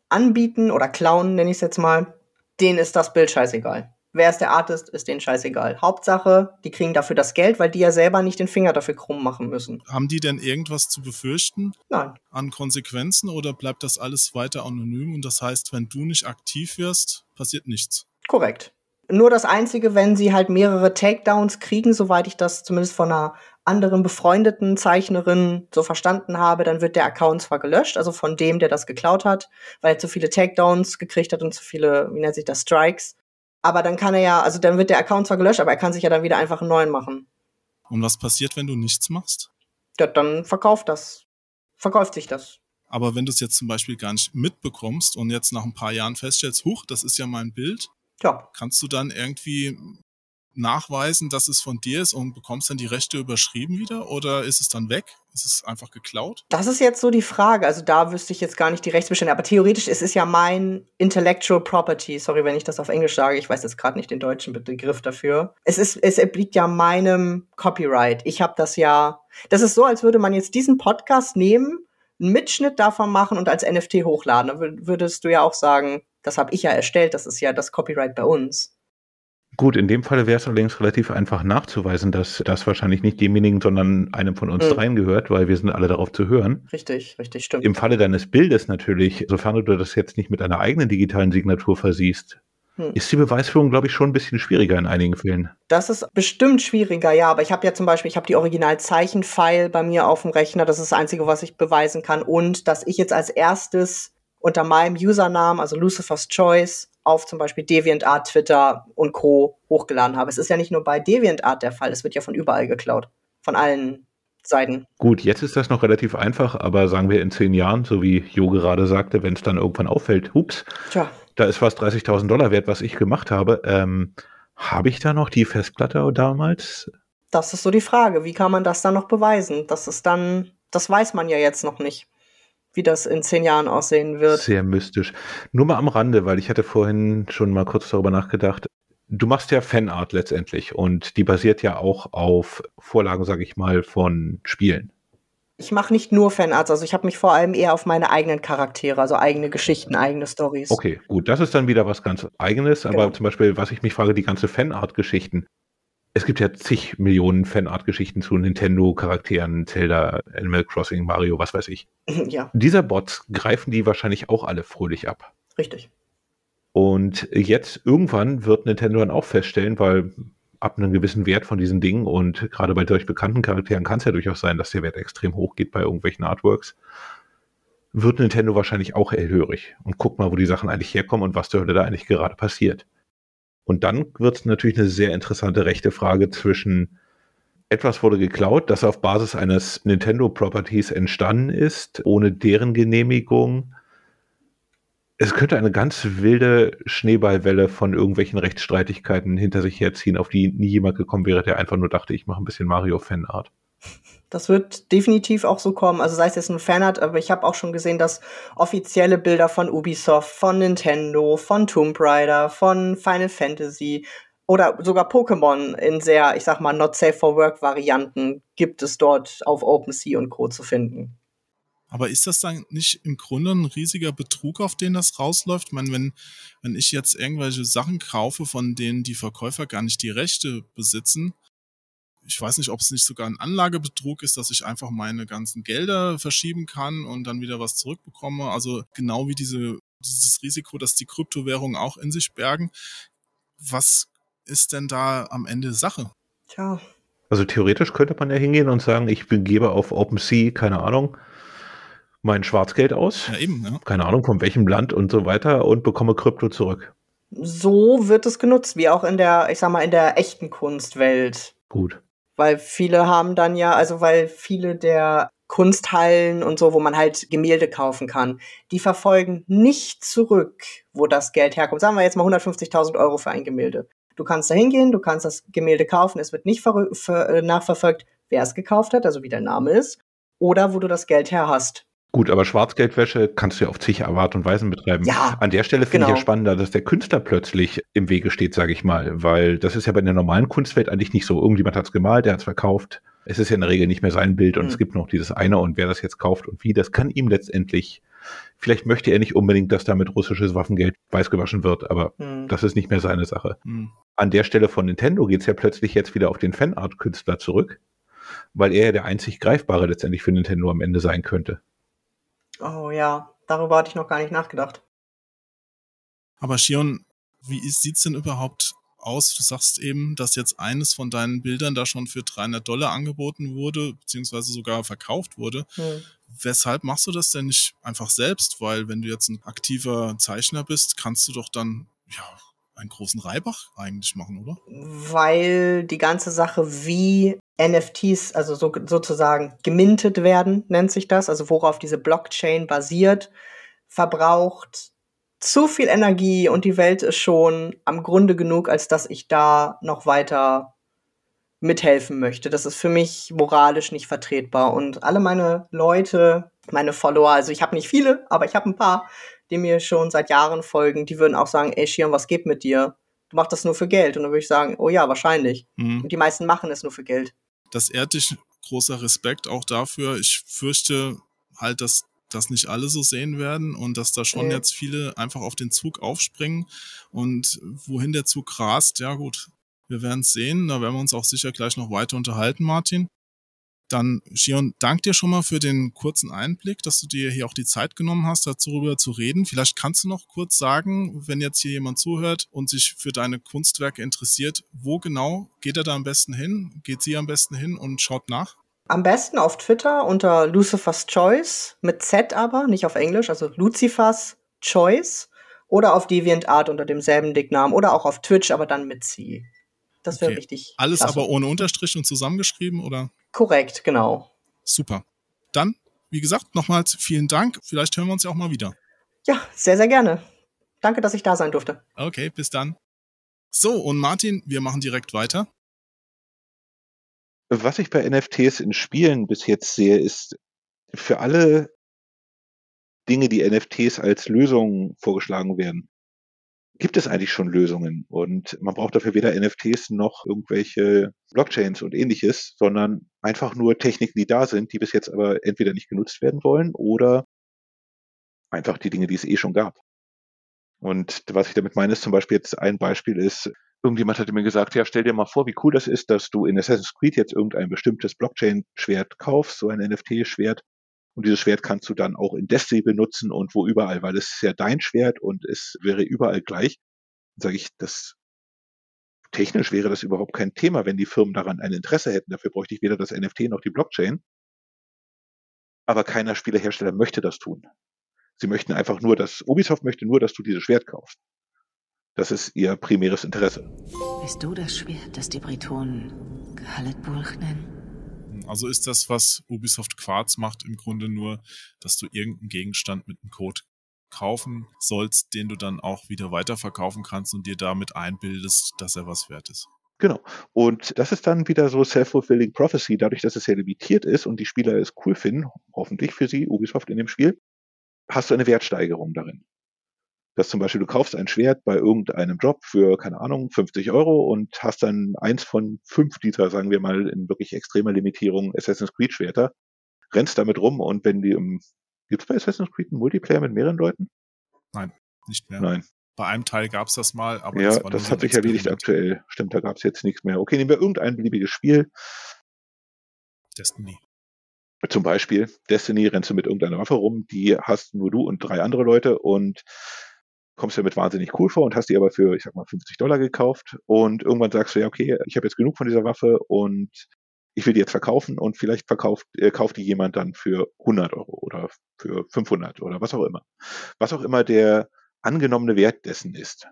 Speaker 4: anbieten oder klauen, nenne ich es jetzt mal, denen ist das Bild scheißegal. Wer ist der Artist, ist denen scheißegal. Hauptsache, die kriegen dafür das Geld, weil die ja selber nicht den Finger dafür krumm machen müssen.
Speaker 1: Haben die denn irgendwas zu befürchten
Speaker 4: Nein.
Speaker 1: an Konsequenzen oder bleibt das alles weiter anonym und das heißt, wenn du nicht aktiv wirst, passiert nichts?
Speaker 4: Korrekt. Nur das Einzige, wenn sie halt mehrere Takedowns kriegen, soweit ich das zumindest von einer anderen befreundeten Zeichnerin so verstanden habe, dann wird der Account zwar gelöscht, also von dem, der das geklaut hat, weil er zu viele Takedowns gekriegt hat und zu viele, wie nennt sich das, Strikes. Aber dann kann er ja, also dann wird der Account zwar gelöscht, aber er kann sich ja dann wieder einfach einen neuen machen.
Speaker 1: Und was passiert, wenn du nichts machst?
Speaker 4: Ja, dann verkauft das. Verkauft sich das.
Speaker 1: Aber wenn du es jetzt zum Beispiel gar nicht mitbekommst und jetzt nach ein paar Jahren feststellst, huch, das ist ja mein Bild,
Speaker 4: Ja,
Speaker 1: kannst du dann irgendwie nachweisen, dass es von dir ist und bekommst dann die Rechte überschrieben wieder oder ist es dann weg? Ist es einfach geklaut?
Speaker 4: Das ist jetzt so die Frage. Also da wüsste ich jetzt gar nicht die Rechtsbestände. Aber theoretisch ist es ja mein Intellectual Property. Sorry, wenn ich das auf Englisch sage. Ich weiß jetzt gerade nicht den deutschen Begriff dafür. Es ist, es obliegt ja meinem Copyright. Ich habe das ja. Das ist so, als würde man jetzt diesen Podcast nehmen, einen Mitschnitt davon machen und als NFT hochladen. Dann wür- würdest du ja auch sagen, das habe ich ja erstellt. Das ist ja das Copyright bei uns.
Speaker 2: Gut, in dem Falle wäre es allerdings relativ einfach nachzuweisen, dass das wahrscheinlich nicht demjenigen, sondern einem von uns
Speaker 4: Mhm.
Speaker 2: dreien gehört, weil wir sind alle darauf zu hören.
Speaker 4: Richtig, richtig, stimmt.
Speaker 2: Im Falle deines Bildes natürlich, sofern du das jetzt nicht mit einer eigenen digitalen Signatur versiehst,
Speaker 4: Hm.
Speaker 2: ist die Beweisführung, glaube ich, schon ein bisschen schwieriger in einigen Fällen.
Speaker 4: Das ist bestimmt schwieriger, ja, aber ich habe ja zum Beispiel, ich habe die Original-Zeichenfile bei mir auf dem Rechner, das ist das Einzige, was ich beweisen kann. Und dass ich jetzt als erstes unter meinem Usernamen, also Lucifer's Choice, auf zum Beispiel DeviantArt, Twitter und Co. hochgeladen habe. Es ist ja nicht nur bei DeviantArt der Fall, es wird ja von überall geklaut. Von allen Seiten.
Speaker 2: Gut, jetzt ist das noch relativ einfach, aber sagen wir in zehn Jahren, so wie Jo gerade sagte, wenn es dann irgendwann auffällt, hups,
Speaker 4: Tja,
Speaker 2: da ist fast 30.000 Dollar wert, was ich gemacht habe. Ähm, habe ich da noch die Festplatte damals?
Speaker 4: das ist so die Frage. Wie kann man das dann noch beweisen? Das ist dann, das weiß man ja jetzt noch nicht, wie das in zehn Jahren aussehen wird.
Speaker 2: Sehr mystisch. Nur mal am Rande, weil ich hatte vorhin schon mal kurz darüber nachgedacht. Du machst ja Fanart letztendlich und die basiert ja auch auf Vorlagen, sage ich mal, von Spielen.
Speaker 4: Ich mache nicht nur Fanarts, also ich habe mich vor allem eher auf meine eigenen Charaktere, also eigene Geschichten, eigene Stories.
Speaker 2: Okay, gut, das ist dann wieder was ganz eigenes, aber
Speaker 4: Genau.
Speaker 2: zum Beispiel, was ich mich frage, die ganze Fanart-Geschichten. Es gibt ja zig Millionen Fanart-Geschichten zu Nintendo-Charakteren, Zelda, Animal Crossing, Mario, was weiß ich. [clears throat]
Speaker 4: ja,
Speaker 2: Dieser Bots greifen die wahrscheinlich auch alle fröhlich ab.
Speaker 4: richtig.
Speaker 2: Und jetzt irgendwann wird Nintendo dann auch feststellen, weil ab einem gewissen Wert von diesen Dingen und gerade bei solch bekannten Charakteren kann es ja durchaus sein, dass der Wert extrem hoch geht bei irgendwelchen Artworks, wird Nintendo wahrscheinlich auch hellhörig und guckt mal, wo die Sachen eigentlich herkommen und was zur Hölle da eigentlich gerade passiert. Und dann wird es natürlich eine sehr interessante rechte Frage zwischen etwas wurde geklaut, das auf Basis eines Nintendo-Properties entstanden ist, ohne deren Genehmigung. Es könnte eine ganz wilde Schneeballwelle von irgendwelchen Rechtsstreitigkeiten hinter sich herziehen, auf die nie jemand gekommen wäre, der einfach nur dachte, ich mache ein bisschen Mario-Fanart.
Speaker 4: Das wird definitiv auch so kommen. Also sei es jetzt ein Fanart, aber ich habe auch schon gesehen, dass offizielle Bilder von Ubisoft, von Nintendo, von Tomb Raider, von Final Fantasy oder sogar Pokémon in sehr, ich sag mal, not safe for work Varianten gibt es dort auf OpenSea und Co. zu finden.
Speaker 1: Aber ist das dann nicht im Grunde ein riesiger Betrug, auf den das rausläuft? Ich meine, wenn, wenn ich jetzt irgendwelche Sachen kaufe, von denen die Verkäufer gar nicht die Rechte besitzen, ich weiß nicht, ob es nicht sogar ein Anlagebetrug ist, dass ich einfach meine ganzen Gelder verschieben kann und dann wieder was zurückbekomme. Also genau wie diese, dieses Risiko, dass die Kryptowährungen auch in sich bergen. Was ist denn da am Ende Sache?
Speaker 4: Tja,
Speaker 2: Also theoretisch könnte man ja hingehen und sagen, ich gebe auf OpenSea, keine Ahnung, mein Schwarzgeld aus,
Speaker 1: Ja, eben, ja.
Speaker 2: keine Ahnung von welchem Land und so weiter und bekomme Krypto zurück.
Speaker 4: so wird es genutzt, wie auch in der, ich sag mal, in der echten Kunstwelt.
Speaker 2: Gut.
Speaker 4: Weil viele haben dann ja, also weil viele der Kunsthallen und so, wo man halt Gemälde kaufen kann. Die verfolgen nicht zurück, wo das Geld herkommt. Sagen wir jetzt mal 150.000 Euro für ein Gemälde. Du kannst da hingehen, du kannst das Gemälde kaufen, es wird nicht nachverfolgt, wer es gekauft hat, also wie der Name ist, oder wo du das Geld her hast.
Speaker 2: Gut, aber Schwarzgeldwäsche kannst du ja auf zig Art und Weisen betreiben.
Speaker 4: Ja,
Speaker 2: An der Stelle finde genau. ich ja spannender, dass der Künstler plötzlich im Wege steht, sage ich mal, weil das ist ja bei der normalen Kunstwelt eigentlich nicht so. Irgendjemand hat es gemalt, der hat es verkauft. Es ist ja in der Regel nicht mehr sein Bild und mhm. es gibt noch dieses eine und wer das jetzt kauft und wie, das kann ihm letztendlich, vielleicht möchte er nicht unbedingt, dass damit russisches Waffengeld weißgewaschen wird, aber mhm. das ist nicht mehr seine Sache. Mhm. An der Stelle von Nintendo geht es ja plötzlich jetzt wieder auf den Fanart-Künstler zurück, weil er ja der einzig Greifbare letztendlich für Nintendo am Ende sein könnte.
Speaker 4: Oh ja, darüber hatte ich noch gar nicht nachgedacht.
Speaker 1: Aber Shion, wie sieht's denn überhaupt aus? Du sagst eben, dass jetzt eines von deinen Bildern da schon für 300 Dollar angeboten wurde, beziehungsweise sogar verkauft wurde. Hm. Weshalb machst du das denn nicht einfach selbst? Weil wenn du jetzt ein aktiver Zeichner bist, kannst du doch dann, ja, einen großen Reibach eigentlich machen, oder?
Speaker 4: Weil die ganze Sache, wie NFTs, also so, sozusagen gemintet werden, nennt sich das, also worauf diese Blockchain basiert, verbraucht zu viel Energie und die Welt ist schon am Grunde genug, als dass ich da noch weiter mithelfen möchte. Das ist für mich moralisch nicht vertretbar. Und alle meine Leute, meine Follower, also ich habe nicht viele, aber ich habe ein paar, die mir schon seit Jahren folgen, die würden auch sagen, ey Shion, was geht mit dir? Du machst das nur für Geld. Und dann würde ich sagen, oh ja, wahrscheinlich. Mhm. Und die meisten machen es nur für Geld.
Speaker 1: Das ehrt dich großer Respekt auch dafür. Ich fürchte halt, dass das nicht alle so sehen werden und dass da schon mhm. jetzt viele einfach auf den Zug aufspringen und wohin der Zug rast, ja gut, wir werden es sehen. Da werden wir uns auch sicher gleich noch weiter unterhalten, Martin. Dann, Shion, dank dir schon mal für den kurzen Einblick, dass du dir hier auch die Zeit genommen hast, darüber zu reden. Vielleicht kannst du noch kurz sagen, wenn jetzt hier jemand zuhört und sich für deine Kunstwerke interessiert, wo genau geht er da am besten hin? Geht sie am besten hin und schaut nach?
Speaker 4: Am besten auf Twitter unter Lucifer's Choice, mit Z aber, nicht auf Englisch, also Lucifers Choice. Oder auf DeviantArt unter demselben Dicknamen. Oder auch auf Twitch, aber dann mit C. Das wäre okay. wichtig.
Speaker 1: Alles Klasse. aber ohne Unterstrich und zusammengeschrieben, oder?
Speaker 4: Korrekt, genau.
Speaker 1: Super. Dann, wie gesagt, nochmals vielen Dank. Vielleicht hören wir uns ja auch mal wieder.
Speaker 4: Ja, sehr, sehr gerne. Danke, dass ich da sein durfte.
Speaker 1: Okay, bis dann. So, und Martin, wir machen direkt weiter.
Speaker 2: Was ich bei NFTs in Spielen bis jetzt sehe, ist für alle Dinge, die NFTs als Lösung vorgeschlagen werden, gibt es eigentlich schon Lösungen. Und man braucht dafür weder NFTs noch irgendwelche Blockchains und ähnliches, sondern einfach nur Techniken, die da sind, die bis jetzt aber entweder nicht genutzt werden wollen oder einfach die Dinge, die es eh schon gab. Und was ich damit meine, ist zum Beispiel jetzt ein Beispiel ist, irgendjemand hatte mir gesagt, ja, stell dir mal vor, wie cool das ist, dass du in Assassin's Creed jetzt irgendein bestimmtes Blockchain-Schwert kaufst, so ein NFT-Schwert, und dieses Schwert kannst du dann auch in Destiny benutzen und wo überall, weil es ist ja dein Schwert und es wäre überall gleich. Sage ich, das technisch wäre das überhaupt kein Thema, wenn die Firmen daran ein Interesse hätten. Dafür bräuchte ich weder das NFT noch die Blockchain. Aber keiner Spielehersteller möchte das tun. Sie möchten einfach nur, dass Ubisoft möchte nur, dass du dieses Schwert kaufst. Das ist ihr primäres Interesse.
Speaker 5: Bist du das Schwert, das die Bretonen Khaled Bulch nennen?
Speaker 1: Also ist das, was Ubisoft Quartz macht, im Grunde nur, dass du irgendeinen Gegenstand mit einem Code kaufen sollst, den du dann auch wieder weiterverkaufen kannst und dir damit einbildest, dass er was wert ist.
Speaker 2: Genau. Und das ist dann wieder so self-fulfilling prophecy, dadurch, dass es ja limitiert ist und die Spieler es cool finden, hoffentlich für sie, Ubisoft in dem Spiel, hast du eine Wertsteigerung darin dass zum Beispiel du kaufst ein Schwert bei irgendeinem Job für, keine Ahnung, 50 Euro und hast dann eins von fünf dieser, sagen wir mal, in wirklich extremer Limitierung Assassin's Creed Schwerter, rennst damit rum und wenn die im, gibt's bei Assassin's Creed einen Multiplayer mit mehreren Leuten?
Speaker 1: Nein, nicht mehr.
Speaker 2: Nein.
Speaker 1: Bei einem Teil gab's das mal, aber
Speaker 2: ja, das, das hat sich erledigt aktuell. Stimmt, da gab's jetzt nichts mehr. Okay, nehmen wir irgendein beliebiges Spiel.
Speaker 1: Destiny.
Speaker 2: Zum Beispiel, Destiny rennst du mit irgendeiner Waffe rum, die hast nur du und drei andere Leute und kommst dir damit wahnsinnig cool vor und hast die aber für, ich sag mal, 50 Dollar gekauft und irgendwann sagst du, ja, okay, ich habe jetzt genug von dieser Waffe und ich will die jetzt verkaufen und vielleicht verkauft, äh, kauft die jemand dann für 100 Euro oder für 500 oder was auch immer. Was auch immer der angenommene Wert dessen ist.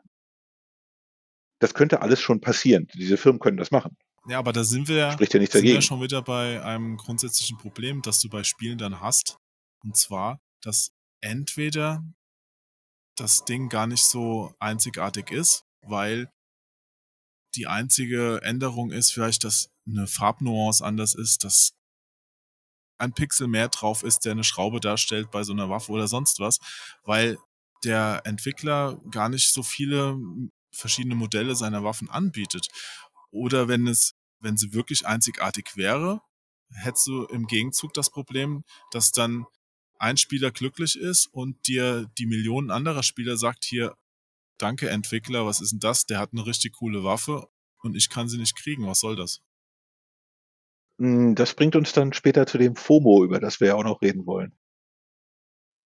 Speaker 2: Das könnte alles schon passieren. Diese Firmen können das machen.
Speaker 1: Ja, aber da sind wir,
Speaker 2: Spricht ja nichts
Speaker 1: sind wir
Speaker 2: dagegen.
Speaker 1: schon wieder bei einem grundsätzlichen Problem, das du bei Spielen dann hast. Und zwar, dass entweder das Ding gar nicht so einzigartig ist, weil die einzige Änderung ist vielleicht, dass eine Farbnuance anders ist, dass ein Pixel mehr drauf ist, der eine Schraube darstellt bei so einer Waffe oder sonst was, weil der Entwickler gar nicht so viele verschiedene Modelle seiner Waffen anbietet. Oder wenn es, wenn sie wirklich einzigartig wäre, hättest du im Gegenzug das Problem, dass dann ein Spieler glücklich ist und dir die Millionen anderer Spieler sagt hier, danke Entwickler, was ist denn das? Der hat eine richtig coole Waffe und ich kann sie nicht kriegen. Was soll das?
Speaker 2: Mm, Das bringt uns dann später zu dem FOMO, über das wir ja auch noch reden wollen.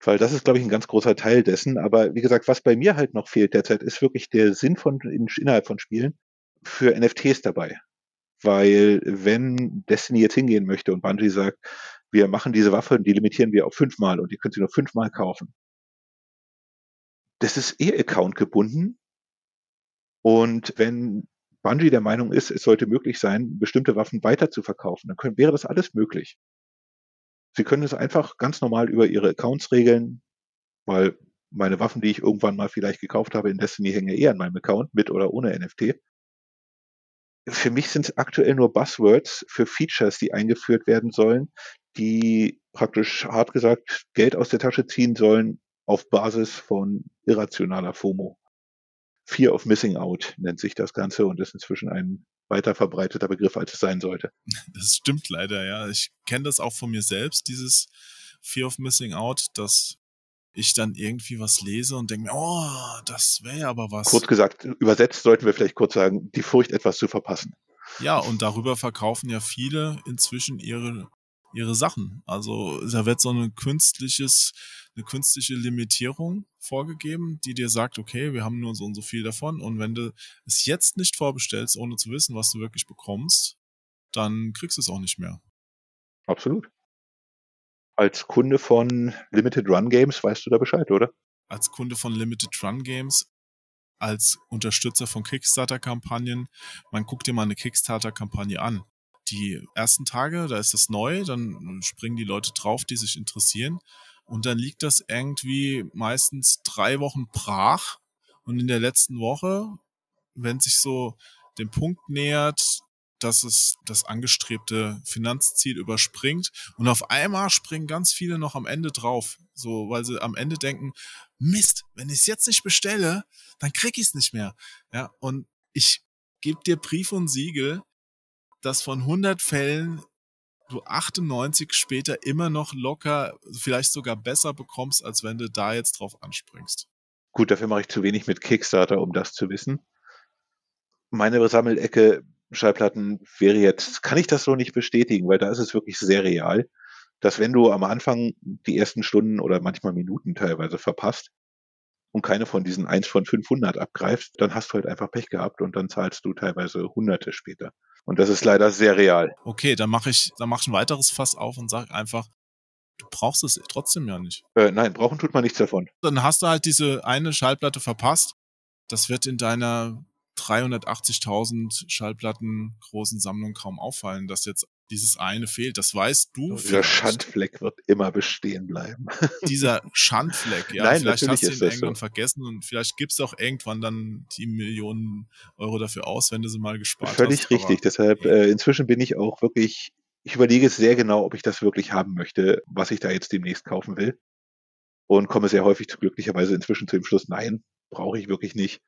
Speaker 2: Weil das ist, glaube ich, ein ganz großer Teil dessen. Aber wie gesagt, was bei mir halt noch fehlt derzeit, ist wirklich der Sinn von in, innerhalb von Spielen für NFTs dabei. Weil wenn Destiny jetzt hingehen möchte und Bungie sagt, wir machen diese Waffe, die limitieren wir auf fünfmal und ihr könnt sie nur fünfmal kaufen. Das ist eh Account gebunden. Und wenn Bungie der Meinung ist, es sollte möglich sein, bestimmte Waffen weiter zu verkaufen, dann können, wäre das alles möglich. Sie können es einfach ganz normal über ihre Accounts regeln, weil meine Waffen, die ich irgendwann mal vielleicht gekauft habe in Destiny, hängen ja eh an meinem Account, mit oder ohne NFT. Für mich sind es aktuell nur Buzzwords für Features, die eingeführt werden sollen, die praktisch hart gesagt Geld aus der Tasche ziehen sollen auf Basis von irrationaler FOMO. Fear of Missing Out nennt sich das Ganze und ist inzwischen ein weiter verbreiteter Begriff, als es sein sollte.
Speaker 1: Das stimmt leider, ja. Ich kenne das auch von mir selbst, dieses Fear of Missing Out, dass ich dann irgendwie was lese und denke mir, oh, das wäre ja aber was.
Speaker 2: Kurz gesagt, übersetzt sollten wir vielleicht kurz sagen, die Furcht, etwas zu verpassen.
Speaker 1: Ja, und darüber verkaufen ja viele inzwischen ihre, ihre Sachen. Also da wird so eine künstliches, eine künstliche Limitierung vorgegeben, die dir sagt, okay, wir haben nur so und so viel davon und wenn du es jetzt nicht vorbestellst, ohne zu wissen, was du wirklich bekommst, dann kriegst du es auch nicht mehr.
Speaker 2: Absolut. Als Kunde von Limited Run Games weißt du da Bescheid, oder?
Speaker 1: Als Kunde von Limited Run Games, als Unterstützer von Kickstarter-Kampagnen, man guckt dir mal eine Kickstarter-Kampagne an. Die ersten Tage, da ist das neu, dann springen die Leute drauf, die sich interessieren. Und dann liegt das irgendwie meistens drei Wochen brach. Und in der letzten Woche, wenn sich so dem Punkt nähert, dass es das angestrebte Finanzziel überspringt und auf einmal springen ganz viele noch am Ende drauf, so weil sie am Ende denken, Mist, wenn ich es jetzt nicht bestelle, dann krieg ich es nicht mehr. Ja, und ich gebe dir Brief und Siegel, dass von 100 Fällen du 98 später immer noch locker, vielleicht sogar besser bekommst, als wenn du da jetzt drauf anspringst.
Speaker 2: Gut, dafür mache ich zu wenig mit Kickstarter, um das zu wissen. Meine Sammelecke Schallplatten wäre jetzt, kann ich das so nicht bestätigen, weil da ist es wirklich sehr real, dass wenn du am Anfang die ersten Stunden oder manchmal Minuten teilweise verpasst und keine von diesen 1 von 500 abgreifst, dann hast du halt einfach Pech gehabt und dann zahlst du teilweise Hunderte später. Und das ist leider sehr real.
Speaker 1: Okay, dann mache ich, dann mache ich ein weiteres Fass auf und sag einfach, du brauchst es trotzdem ja nicht.
Speaker 2: Äh, nein, brauchen tut man nichts davon.
Speaker 1: Dann hast du halt diese eine Schallplatte verpasst. Das wird in deiner 380.000 Schallplatten großen Sammlung kaum auffallen, dass jetzt dieses eine fehlt. Das weißt du.
Speaker 2: Dieser. Schandfleck wird immer bestehen bleiben. [laughs]
Speaker 1: Dieser Schandfleck, ja.
Speaker 2: Nein,
Speaker 1: vielleicht hast du ihn irgendwann
Speaker 2: so.
Speaker 1: vergessen und vielleicht gibst du auch irgendwann dann die Millionen Euro dafür aus, wenn du sie mal gespart
Speaker 2: Völlig
Speaker 1: hast.
Speaker 2: richtig. Deshalb, äh, inzwischen bin ich auch wirklich, ich überlege es sehr genau, ob ich das wirklich haben möchte, was ich da jetzt demnächst kaufen will. Und komme sehr häufig zu glücklicherweise inzwischen zu dem Schluss, nein, brauche ich wirklich nicht.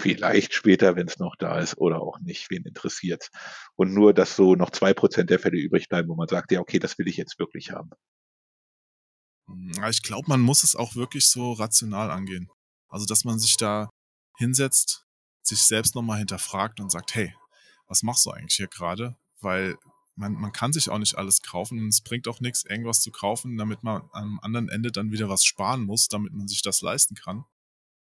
Speaker 2: Vielleicht später, wenn es noch da ist oder auch nicht, wen interessiert. Und nur, dass so noch zwei Prozent der Fälle übrig bleiben, wo man sagt, ja, okay, das will ich jetzt wirklich haben.
Speaker 1: Ich glaube, man muss es auch wirklich so rational angehen. Also, dass man sich da hinsetzt, sich selbst nochmal hinterfragt und sagt, hey, was machst du eigentlich hier gerade? Weil man, man kann sich auch nicht alles kaufen und es bringt auch nichts, irgendwas zu kaufen, damit man am anderen Ende dann wieder was sparen muss, damit man sich das leisten kann.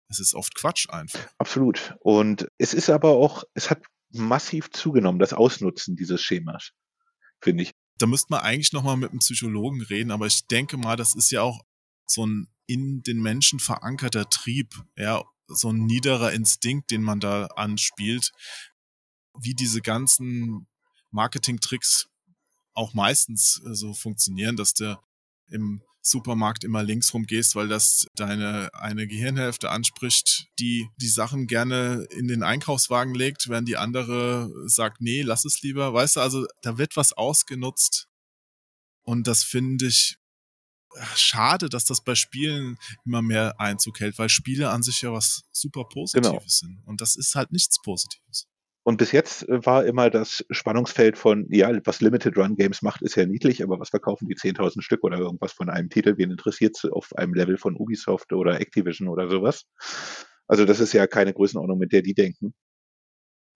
Speaker 1: Es ist oft Quatsch einfach.
Speaker 2: Absolut. Und es ist aber auch, es hat massiv zugenommen, das Ausnutzen dieses Schemas, finde ich.
Speaker 1: Da müsste man eigentlich nochmal mit einem Psychologen reden, aber ich denke mal, das ist ja auch so ein in den Menschen verankerter Trieb, ja, so ein niederer Instinkt, den man da anspielt. wie diese ganzen Marketing-Tricks auch meistens äh, so funktionieren, dass du im Supermarkt immer links rum gehst, weil das deine eine Gehirnhälfte anspricht, die die Sachen gerne in den Einkaufswagen legt, während die andere sagt, nee, lass es lieber. Weißt du, also da wird was ausgenutzt. Und das finde ich schade, dass das bei Spielen immer mehr Einzug hält, weil Spiele an sich ja was super Positives genau. sind. Und das ist halt nichts Positives.
Speaker 2: Und bis jetzt äh, war immer das Spannungsfeld von, ja, was Limited Run Games macht, ist ja niedlich, aber was verkaufen die 10.000 Stück oder irgendwas von einem Titel? Wen interessiert es auf einem Level von Ubisoft oder Activision oder sowas? Also das ist ja keine Größenordnung, mit der die denken.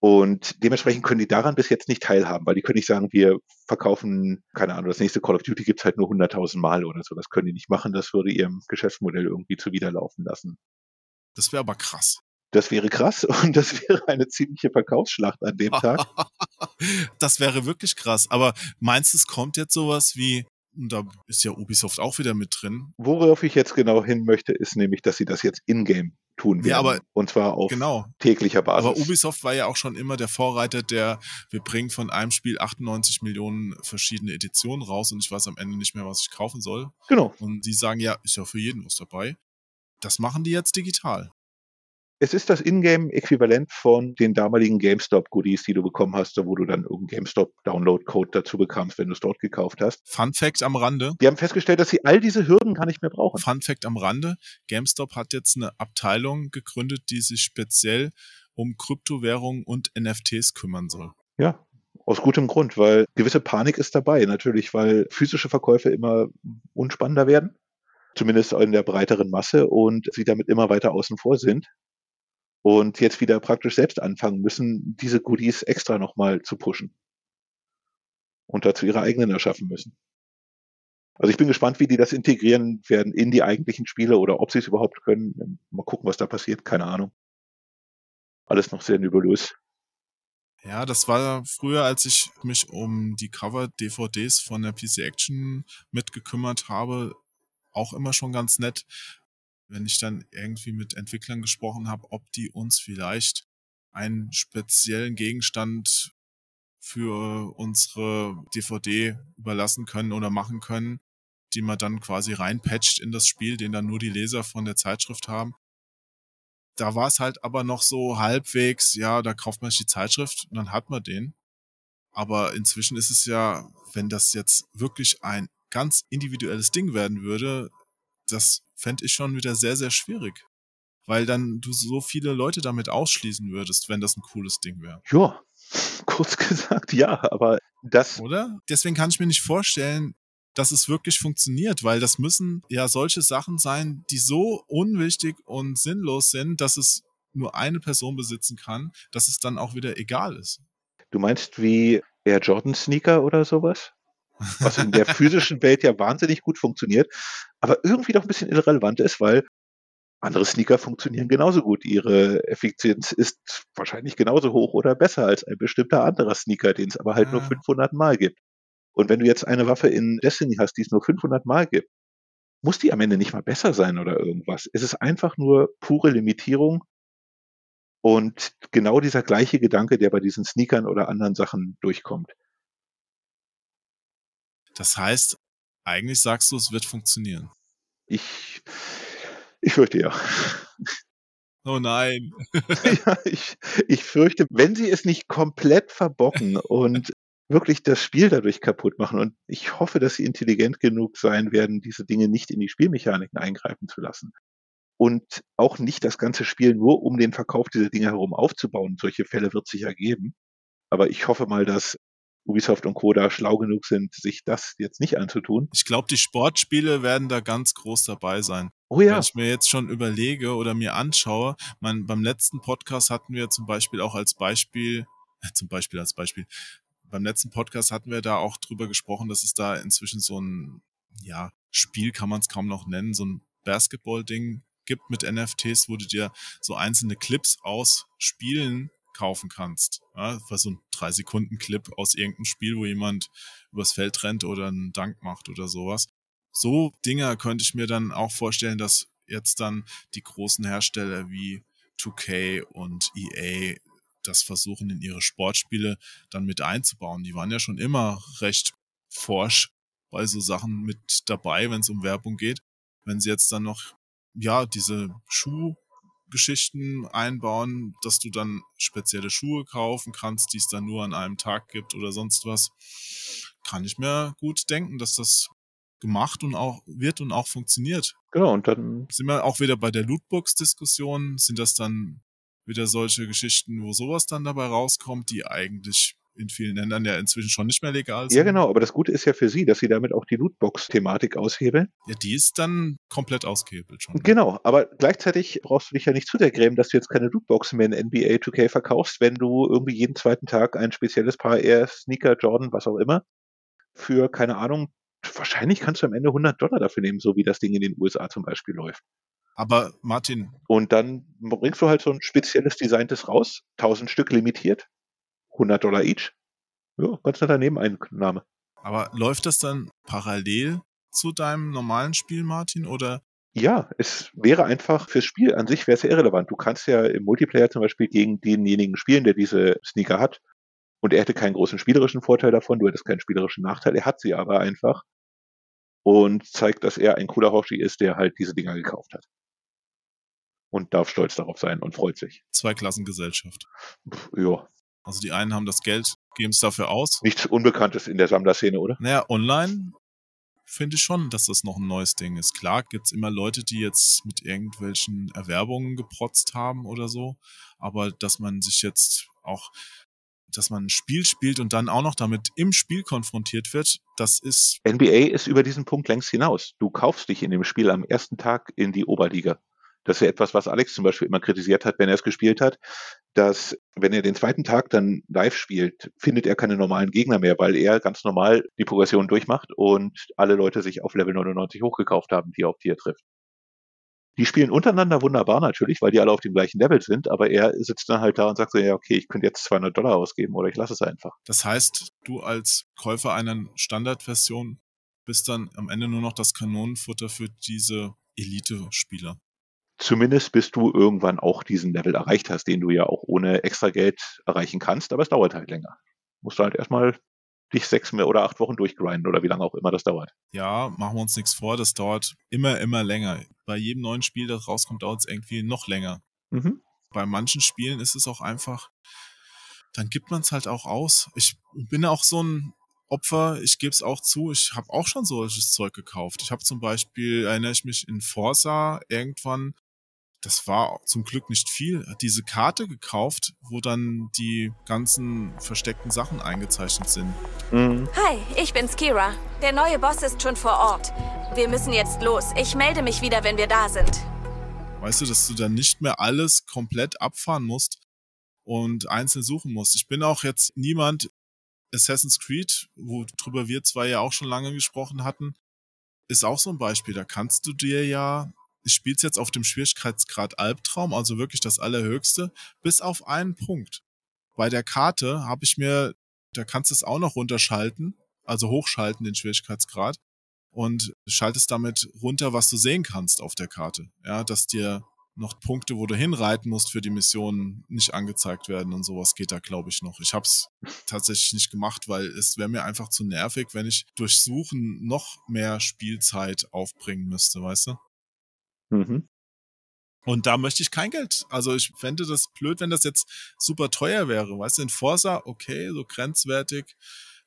Speaker 2: Und dementsprechend können die daran bis jetzt nicht teilhaben, weil die können nicht sagen, wir verkaufen, keine Ahnung, das nächste Call of Duty gibt's halt nur 100.000 Mal oder so. Das können die nicht machen. Das würde ihrem Geschäftsmodell irgendwie zuwiderlaufen lassen.
Speaker 1: Das wäre aber krass.
Speaker 2: Das wäre krass [laughs] und das wäre eine ziemliche Verkaufsschlacht an dem Tag. [laughs]
Speaker 1: das wäre wirklich krass. Aber meinst du, es kommt jetzt sowas wie, da ist ja Ubisoft auch wieder mit drin.
Speaker 2: Worauf ich jetzt genau hin möchte, ist nämlich, dass sie das jetzt in-game tun werden. Ja, aber und zwar auf genau. täglicher Basis.
Speaker 1: Aber Ubisoft war ja auch schon immer der Vorreiter, der wir bringen von einem Spiel 98 Millionen verschiedene Editionen raus und ich weiß am Ende nicht mehr, was ich kaufen soll.
Speaker 2: Genau.
Speaker 1: Und die sagen ja, ist ja für jeden was dabei. Das machen die jetzt digital.
Speaker 2: Es ist das Ingame-Äquivalent von den damaligen GameStop-Goodies, die du bekommen hast, wo du dann irgendeinen GameStop-Download-Code dazu bekamst, wenn du es dort gekauft hast.
Speaker 1: Fun Fact am Rande.
Speaker 2: Die haben festgestellt, dass sie all diese Hürden gar nicht mehr brauchen.
Speaker 1: Fun Fact am Rande. GameStop hat jetzt eine Abteilung gegründet, die sich speziell um Kryptowährungen und NFTs kümmern soll.
Speaker 2: Ja, aus gutem Grund, weil gewisse Panik ist dabei, natürlich, weil physische Verkäufe immer unspannender werden, zumindest in der breiteren Masse und sie damit immer weiter außen vor sind und jetzt wieder praktisch selbst anfangen müssen, diese Goodies extra nochmal zu pushen und dazu ihre eigenen erschaffen müssen. Also ich bin gespannt, wie die das integrieren werden in die eigentlichen Spiele oder ob sie es überhaupt können. Mal gucken, was da passiert. Keine Ahnung. Alles noch sehr nebulös.
Speaker 1: Ja, das war früher, als ich mich um die Cover-DVDs von der PC Action mitgekümmert habe, auch immer schon ganz nett, wenn ich dann irgendwie mit Entwicklern gesprochen habe, ob die uns vielleicht einen speziellen Gegenstand für unsere DVD überlassen können oder machen können, die man dann quasi reinpatcht in das Spiel, den dann nur die Leser von der Zeitschrift haben. Da war es halt aber noch so halbwegs, ja, da kauft man sich die Zeitschrift und dann hat man den. Aber inzwischen ist es ja, wenn das jetzt wirklich ein ganz individuelles Ding werden würde, das fände ich schon wieder sehr, sehr schwierig. Weil dann du so viele Leute damit ausschließen würdest, wenn das ein cooles Ding wäre.
Speaker 2: Ja, [laughs] kurz gesagt, ja, aber das.
Speaker 1: Oder? Deswegen kann ich mir nicht vorstellen, dass es wirklich funktioniert, weil das müssen ja solche Sachen sein, die so unwichtig und sinnlos sind, dass es nur eine Person besitzen kann, dass es dann auch wieder egal ist.
Speaker 2: Du meinst wie Air Jordan Sneaker oder sowas? Was in der physischen Welt ja wahnsinnig gut funktioniert, aber irgendwie doch ein bisschen irrelevant ist, weil andere Sneaker funktionieren genauso gut. Ihre Effizienz ist wahrscheinlich genauso hoch oder besser als ein bestimmter anderer Sneaker, den es aber halt ja. nur 500 Mal gibt. Und wenn du jetzt eine Waffe in Destiny hast, die es nur 500 Mal gibt, muss die am Ende nicht mal besser sein oder irgendwas. Es ist einfach nur pure Limitierung und genau dieser gleiche Gedanke, der bei diesen Sneakern oder anderen Sachen durchkommt.
Speaker 1: Das heißt, eigentlich sagst du, es wird funktionieren.
Speaker 2: Ich, ich fürchte ja.
Speaker 1: Oh nein. [laughs]
Speaker 2: ja, ich, ich fürchte, wenn sie es nicht komplett verbocken [laughs] und wirklich das Spiel dadurch kaputt machen. Und ich hoffe, dass sie intelligent genug sein werden, diese Dinge nicht in die Spielmechaniken eingreifen zu lassen. Und auch nicht das ganze Spiel nur um den Verkauf dieser Dinge herum aufzubauen. Solche Fälle wird es sicher geben. Aber ich hoffe mal, dass Ubisoft und Co. da schlau genug sind, sich das jetzt nicht anzutun.
Speaker 1: Ich glaube, die Sportspiele werden da ganz groß dabei sein.
Speaker 2: Oh ja.
Speaker 1: Wenn ich mir jetzt schon überlege oder mir anschaue, man, beim letzten Podcast hatten wir zum Beispiel auch als Beispiel, äh, zum Beispiel als Beispiel, beim letzten Podcast hatten wir da auch drüber gesprochen, dass es da inzwischen so ein, ja, Spiel kann man es kaum noch nennen, so ein Basketball-Ding gibt mit NFTs, wo du dir so einzelne Clips aus Spielen kaufen kannst. Ja, war so ein 3-Sekunden-Clip aus irgendeinem Spiel, wo jemand übers Feld rennt oder einen Dank macht oder sowas. So Dinger könnte ich mir dann auch vorstellen, dass jetzt dann die großen Hersteller wie 2K und EA das versuchen in ihre Sportspiele dann mit einzubauen. Die waren ja schon immer recht forsch bei so Sachen mit dabei, wenn es um Werbung geht. Wenn sie jetzt dann noch, ja, diese Schuhgeschichten einbauen, dass du dann spezielle Schuhe kaufen kannst, die es dann nur an einem Tag gibt oder sonst was, kann ich mir gut denken, dass das gemacht und auch wird und auch funktioniert.
Speaker 2: Genau, und dann
Speaker 1: sind wir auch wieder bei der Lootbox-Diskussion. Sind das dann wieder solche Geschichten, wo sowas dann dabei rauskommt, die eigentlich in vielen Ländern ja inzwischen schon nicht mehr legal sind.
Speaker 2: Ja, genau, aber das Gute ist ja für Sie, dass Sie damit auch die Lootbox-Thematik aushebeln.
Speaker 1: Ja, die ist dann komplett ausgehebelt schon.
Speaker 2: Genau, aber gleichzeitig brauchst du dich ja nicht zu der grämen, dass du jetzt keine Lootbox mehr in NBA 2K verkaufst, wenn du irgendwie jeden zweiten Tag ein spezielles Paar Air, Sneaker, Jordan, was auch immer, für, keine Ahnung, wahrscheinlich kannst du am Ende 100 Dollar dafür nehmen, so wie das Ding in den USA zum Beispiel läuft.
Speaker 1: Aber Martin.
Speaker 2: Und dann bringst du halt so ein spezielles Designtes raus, 1000 Stück limitiert, 100 Dollar each. Ja, ganz netter Nebeneinnahme.
Speaker 1: Aber läuft das dann parallel zu deinem normalen Spiel, Martin, oder?
Speaker 2: Ja, es wäre einfach fürs Spiel an sich wäre es ja irrelevant. Du kannst ja im Multiplayer zum Beispiel gegen denjenigen spielen, der diese Sneaker hat. Und er hätte keinen großen spielerischen Vorteil davon, du hättest keinen spielerischen Nachteil. Er hat sie aber einfach und zeigt, dass er ein cooler Hoshi ist, der halt diese Dinger gekauft hat. Und darf stolz darauf sein und freut sich.
Speaker 1: Zweiklassengesellschaft.
Speaker 2: Ja.
Speaker 1: Also die einen haben das Geld, geben es dafür aus.
Speaker 2: Nichts Unbekanntes in der Sammlerszene, oder?
Speaker 1: Naja, online finde ich schon, dass das noch ein neues Ding ist. Klar gibt's immer Leute, die jetzt mit irgendwelchen Erwerbungen geprotzt haben oder so, aber dass man sich jetzt auch dass man ein Spiel spielt und dann auch noch damit im Spiel konfrontiert wird, das ist.
Speaker 2: NBA ist über diesen Punkt längst hinaus. Du kaufst dich in dem Spiel am ersten Tag in die Oberliga. Das ist ja etwas, was Alex zum Beispiel immer kritisiert hat, wenn er es gespielt hat, dass wenn er den zweiten Tag dann live spielt, findet er keine normalen Gegner mehr, weil er ganz normal die Progression durchmacht und alle Leute sich auf Level 99 hochgekauft haben, die auf die er trifft. Die spielen untereinander wunderbar natürlich, weil die alle auf dem gleichen Level sind, aber er sitzt dann halt da und sagt so, ja, okay, ich könnte jetzt 200 Dollar ausgeben oder ich lasse es einfach.
Speaker 1: Das heißt, du als Käufer einer Standardversion bist dann am Ende nur noch das Kanonenfutter für diese Elite-Spieler.
Speaker 2: Zumindest bis du irgendwann auch diesen Level erreicht hast, den du ja auch ohne extra Geld erreichen kannst, aber es dauert halt länger. Musst du halt erstmal dich sechs oder acht Wochen durchgrinden oder wie lange auch immer das dauert.
Speaker 1: Ja, machen wir uns nichts vor, das dauert immer, immer länger. Bei jedem neuen Spiel, das rauskommt, dauert es irgendwie noch länger. Mhm. Bei manchen Spielen ist es auch einfach, dann gibt man es halt auch aus. Ich bin auch so ein Opfer, ich gebe es auch zu, ich habe auch schon solches Zeug gekauft. Ich habe zum Beispiel, erinnere ich mich, in Forza irgendwann das war zum Glück nicht viel, hat diese Karte gekauft, wo dann die ganzen versteckten Sachen eingezeichnet sind.
Speaker 6: Mhm. Hi, ich bin's Kira. Der neue Boss ist schon vor Ort. Wir müssen jetzt los. Ich melde mich wieder, wenn wir da sind.
Speaker 1: Weißt du, dass du dann nicht mehr alles komplett abfahren musst und einzeln suchen musst. Ich bin auch jetzt niemand, Assassin's Creed, worüber wir zwei ja auch schon lange gesprochen hatten, ist auch so ein Beispiel. Da kannst du dir ja ich spiele es jetzt auf dem Schwierigkeitsgrad Albtraum, also wirklich das allerhöchste, bis auf einen Punkt. Bei der Karte habe ich mir, da kannst du es auch noch runterschalten, also hochschalten den Schwierigkeitsgrad und schaltest damit runter, was du sehen kannst auf der Karte. Ja, dass dir noch Punkte, wo du hinreiten musst für die Missionen, nicht angezeigt werden und sowas geht da, glaube ich, noch. Ich habe es tatsächlich nicht gemacht, weil es wäre mir einfach zu nervig, wenn ich durch Suchen noch mehr Spielzeit aufbringen müsste, weißt du? Mhm. Und da möchte ich kein Geld. Also ich fände das blöd, wenn das jetzt super teuer wäre. Weißt du, in Forza, okay, so grenzwertig,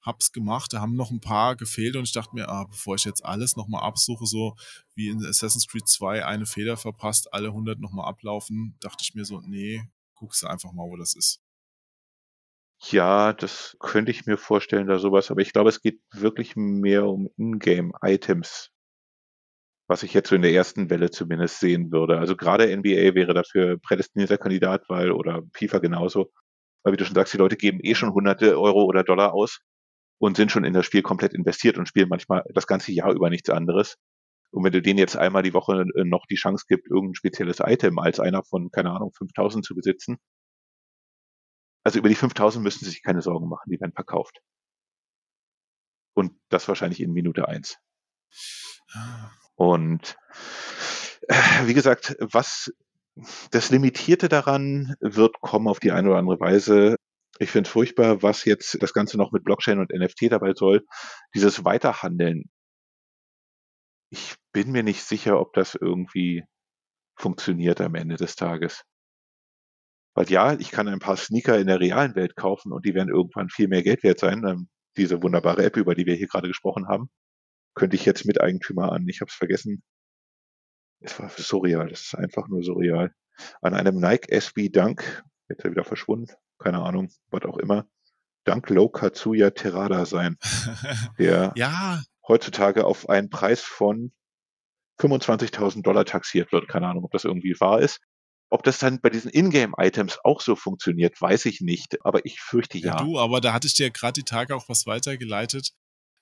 Speaker 1: hab's gemacht, da haben noch ein paar gefehlt und ich dachte mir, ah, bevor ich jetzt alles nochmal absuche, so wie in Assassin's Creed 2 eine Feder verpasst, alle 100 nochmal ablaufen, dachte ich mir so, nee, guckst du einfach mal, wo das ist.
Speaker 2: Ja, das könnte ich mir vorstellen, da sowas, aber ich glaube, es geht wirklich mehr um Ingame-Items, was ich jetzt so in der ersten Welle zumindest sehen würde. Also gerade NBA wäre dafür prädestinierter Kandidat, weil, oder FIFA genauso, weil wie du schon sagst, die Leute geben eh schon hunderte Euro oder Dollar aus und sind schon in das Spiel komplett investiert und spielen manchmal das ganze Jahr über nichts anderes. Und wenn du denen jetzt einmal die Woche äh, noch die Chance gibt, irgendein spezielles Item als einer von, keine Ahnung, 5000 zu besitzen, also über die 5000 müssen sie sich keine Sorgen machen, die werden verkauft. Und das wahrscheinlich in Minute eins. Und äh, wie gesagt, was Das Limitierte daran wird kommen auf die eine oder andere Weise. Ich finde es furchtbar, was jetzt das Ganze noch mit Blockchain und NFT dabei soll. Dieses Weiterhandeln. Ich bin mir nicht sicher, ob das irgendwie funktioniert am Ende des Tages. Weil ja, ich kann ein paar Sneaker in der realen Welt kaufen und die werden irgendwann viel mehr Geld wert sein. Ähm, diese wunderbare App, über die wir hier gerade gesprochen haben, könnte ich jetzt Miteigentümer an. Ich habe es vergessen. Es war surreal. Das ist einfach nur surreal. An einem Nike SB Dunk, jetzt er wieder verschwunden, keine Ahnung, was auch immer, Dunk Low Katsuya Terada sein, [laughs] der
Speaker 1: Ja,
Speaker 2: heutzutage auf einen Preis von 25.000 Dollar taxiert wird. Keine Ahnung, ob das irgendwie wahr ist. Ob das dann bei diesen Ingame-Items auch so funktioniert, weiß ich nicht. Aber ich fürchte
Speaker 1: ja.
Speaker 2: ja.
Speaker 1: du, aber da hatte ich dir gerade die Tage auch was weitergeleitet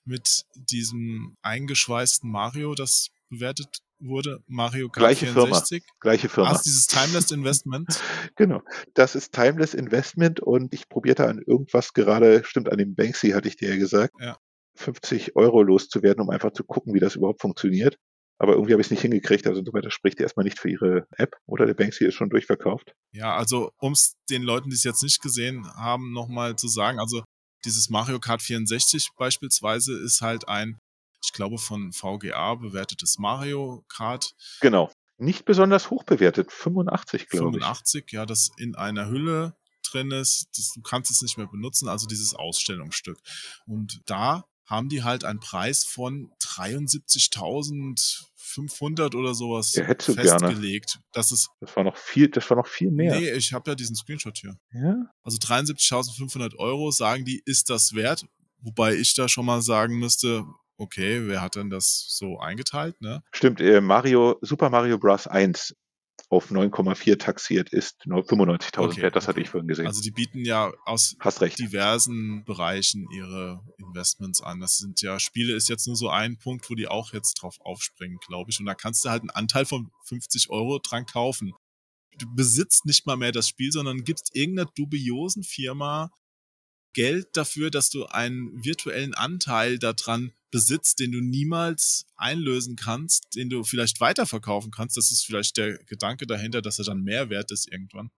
Speaker 1: mit diesem eingeschweißten Mario, das bewertet wurde. Mario Kart
Speaker 2: Gleiche Firma.
Speaker 1: 64.
Speaker 2: Gleiche Firma.
Speaker 1: Hast dieses Timeless Investment. [laughs]
Speaker 2: Genau. Das ist Timeless Investment und ich probierte an irgendwas gerade, stimmt, an dem Banksy hatte ich dir ja gesagt,
Speaker 1: Ja.
Speaker 2: 50 Euro loszuwerden, um einfach zu gucken, wie das überhaupt funktioniert. Aber irgendwie habe ich es nicht hingekriegt. Also insoweit, das spricht erstmal nicht für ihre App. Oder der Banksy ist schon durchverkauft.
Speaker 1: Ja, also um es den Leuten, die es jetzt nicht gesehen haben, nochmal zu sagen, also dieses Mario Kart 64 beispielsweise ist halt ein, ich glaube, von VGA bewertetes Mario Kart
Speaker 2: Genau. Nicht besonders hoch bewertet. 85, glaube ich.
Speaker 1: 85, ja, das in einer Hülle drin ist. Das, du kannst es nicht mehr benutzen, also dieses Ausstellungsstück. Und da haben die halt einen Preis von 73.500 oder sowas
Speaker 2: hättest du gerne.
Speaker 1: festgelegt. Das ist,
Speaker 2: Das war noch viel, das war noch viel mehr.
Speaker 1: nee, ich habe ja diesen Screenshot hier.
Speaker 2: Ja?
Speaker 1: Also 73.500 Euro sagen die, ist das wert? Wobei ich da schon mal sagen müsste, okay, wer hat denn das so eingeteilt, ne?
Speaker 2: Stimmt, äh, Mario, Super Mario Bros. 1 auf 9,4 taxiert ist nur 95.000
Speaker 1: Okay,
Speaker 2: wert. Das hatte
Speaker 1: okay.
Speaker 2: ich vorhin gesehen.
Speaker 1: Also die bieten ja aus diversen Bereichen ihre Investments an. Das sind ja, Spiele ist jetzt nur so ein Punkt, wo die auch jetzt drauf aufspringen, glaube ich. Und da kannst du halt einen Anteil von 50 Euro dran kaufen. Du besitzt nicht mal mehr das Spiel, sondern gibst irgendeiner dubiosen Firma Geld dafür, dass du einen virtuellen Anteil daran besitzt, den du niemals einlösen kannst, den du vielleicht weiterverkaufen kannst. Das ist vielleicht der Gedanke dahinter, dass er dann mehr wert ist irgendwann.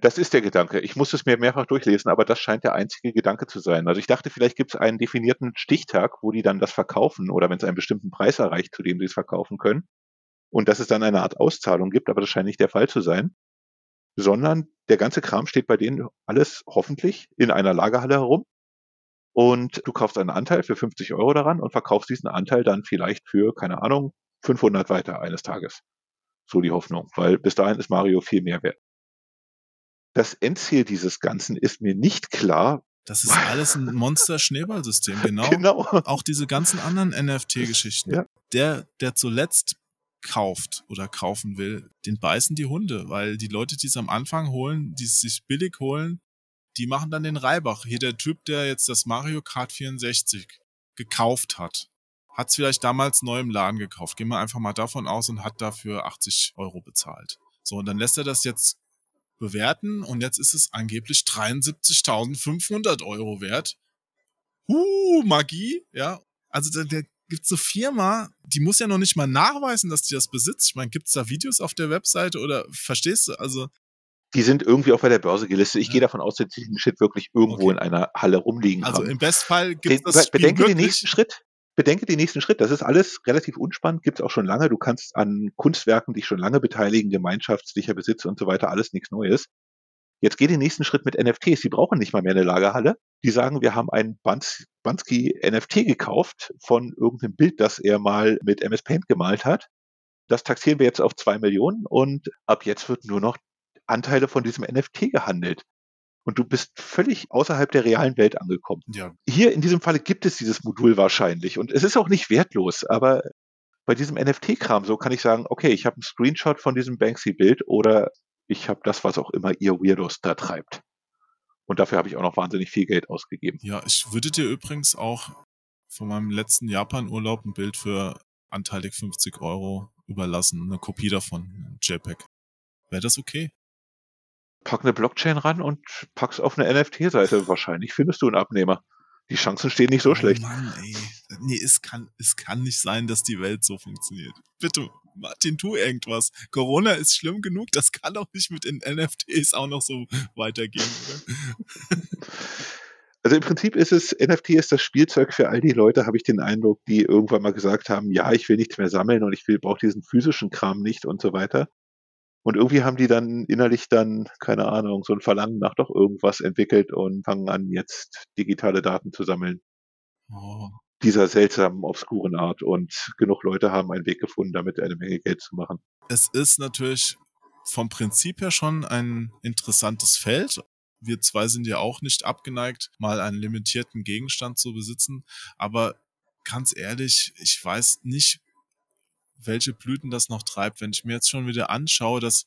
Speaker 2: Das ist der Gedanke. Ich muss es mir mehrfach durchlesen, aber das scheint der einzige Gedanke zu sein. Also ich dachte, vielleicht gibt es einen definierten Stichtag, wo die dann das verkaufen oder wenn es einen bestimmten Preis erreicht, zu dem sie es verkaufen können. Und dass es dann eine Art Auszahlung gibt, aber das scheint nicht der Fall zu sein. Sondern der ganze Kram steht bei denen alles hoffentlich in einer Lagerhalle herum. Und du kaufst einen Anteil für 50 Euro daran und verkaufst diesen Anteil dann vielleicht für, keine Ahnung, 500 weiter eines Tages. So die Hoffnung, weil bis dahin ist Mario viel mehr wert. Das Endziel dieses Ganzen ist mir nicht klar.
Speaker 1: Das ist alles ein Monster-Schneeballsystem, [laughs] genau.
Speaker 2: Genau.
Speaker 1: Auch diese ganzen anderen NFT-Geschichten.
Speaker 2: Ja.
Speaker 1: Der, der zuletzt kauft oder kaufen will, den beißen die Hunde, weil die Leute, die es am Anfang holen, die es sich billig holen, die machen dann den Reibach. Hier der Typ, der jetzt das Mario Kart 64 gekauft hat, hat es vielleicht damals neu im Laden gekauft. Gehen wir einfach mal davon aus und hat dafür 80 Euro bezahlt. So, und dann lässt er das jetzt bewerten und jetzt ist es angeblich 73.500 Euro wert. Uh, Magie, ja. Also da, da gibt's eine Firma, die muss ja noch nicht mal nachweisen, dass die das besitzt. Ich meine, gibt's da Videos auf der Webseite oder verstehst du? Also
Speaker 2: Die sind irgendwie auch bei der Börse gelistet. Ich
Speaker 1: Ja.
Speaker 2: gehe davon aus, dass die den Shit wirklich irgendwo
Speaker 1: Okay.
Speaker 2: in einer Halle rumliegen
Speaker 1: Also
Speaker 2: haben.
Speaker 1: im Bestfall
Speaker 2: Be-
Speaker 1: gibt es das Spiel
Speaker 2: bedenke den
Speaker 1: wirklich.
Speaker 2: nächsten Schritt. Bedenke den nächsten Schritt. Das ist alles relativ unspannend, gibt's auch schon lange. Du kannst an Kunstwerken dich schon lange beteiligen, gemeinschaftlicher Besitz und so weiter, alles nichts Neues. Jetzt geh den nächsten Schritt mit NFTs. Die brauchen nicht mal mehr eine Lagerhalle. Die sagen, wir haben ein Bans Bansky NFT gekauft von irgendeinem Bild, das er mal mit MS Paint gemalt hat. Das taxieren wir jetzt auf zwei Millionen und ab jetzt wird nur noch Anteile von diesem NFT gehandelt. Und du bist völlig außerhalb der realen Welt angekommen
Speaker 1: Ja,
Speaker 2: hier in diesem Falle gibt es dieses Modul wahrscheinlich und es ist auch nicht wertlos, aber bei diesem NFT-Kram so kann ich sagen, okay, ich habe einen Screenshot von diesem Banksy-Bild oder ich habe das, was auch immer ihr Weirdos da treibt. Und dafür habe ich auch noch wahnsinnig viel Geld ausgegeben.
Speaker 1: ja, ich würde dir übrigens auch von meinem letzten Japan-Urlaub ein Bild für anteilig 50 Euro überlassen. Eine Kopie davon, ein JPEG. Wäre das okay?
Speaker 2: Pack eine Blockchain ran und pack's auf eine NFT-Seite. Wahrscheinlich findest du einen Abnehmer. Die Chancen stehen nicht so schlecht.
Speaker 1: Oh Mann, ey. Nee, es kann, es kann nicht sein, dass die Welt so funktioniert. Bitte, Martin, tu irgendwas. Corona ist schlimm genug, das kann doch nicht mit den NFTs auch noch so weitergehen, oder?
Speaker 2: Also im Prinzip ist es, NFT ist das Spielzeug für all die Leute, habe ich den Eindruck, die irgendwann mal gesagt haben, ja, ich will nichts mehr sammeln und ich will, brauche diesen physischen Kram nicht und so weiter. Und irgendwie haben die dann innerlich dann, keine Ahnung, so ein Verlangen nach doch irgendwas entwickelt und fangen an, jetzt digitale Daten zu sammeln.
Speaker 1: Oh.
Speaker 2: Dieser seltsamen, obskuren Art. Und genug Leute haben einen Weg gefunden, damit eine Menge Geld zu machen.
Speaker 1: Es ist natürlich vom Prinzip her schon ein interessantes Feld. Wir zwei sind ja auch nicht abgeneigt, mal einen limitierten Gegenstand zu besitzen. Aber ganz ehrlich, ich weiß nicht, welche Blüten das noch treibt, wenn ich mir jetzt schon wieder anschaue, dass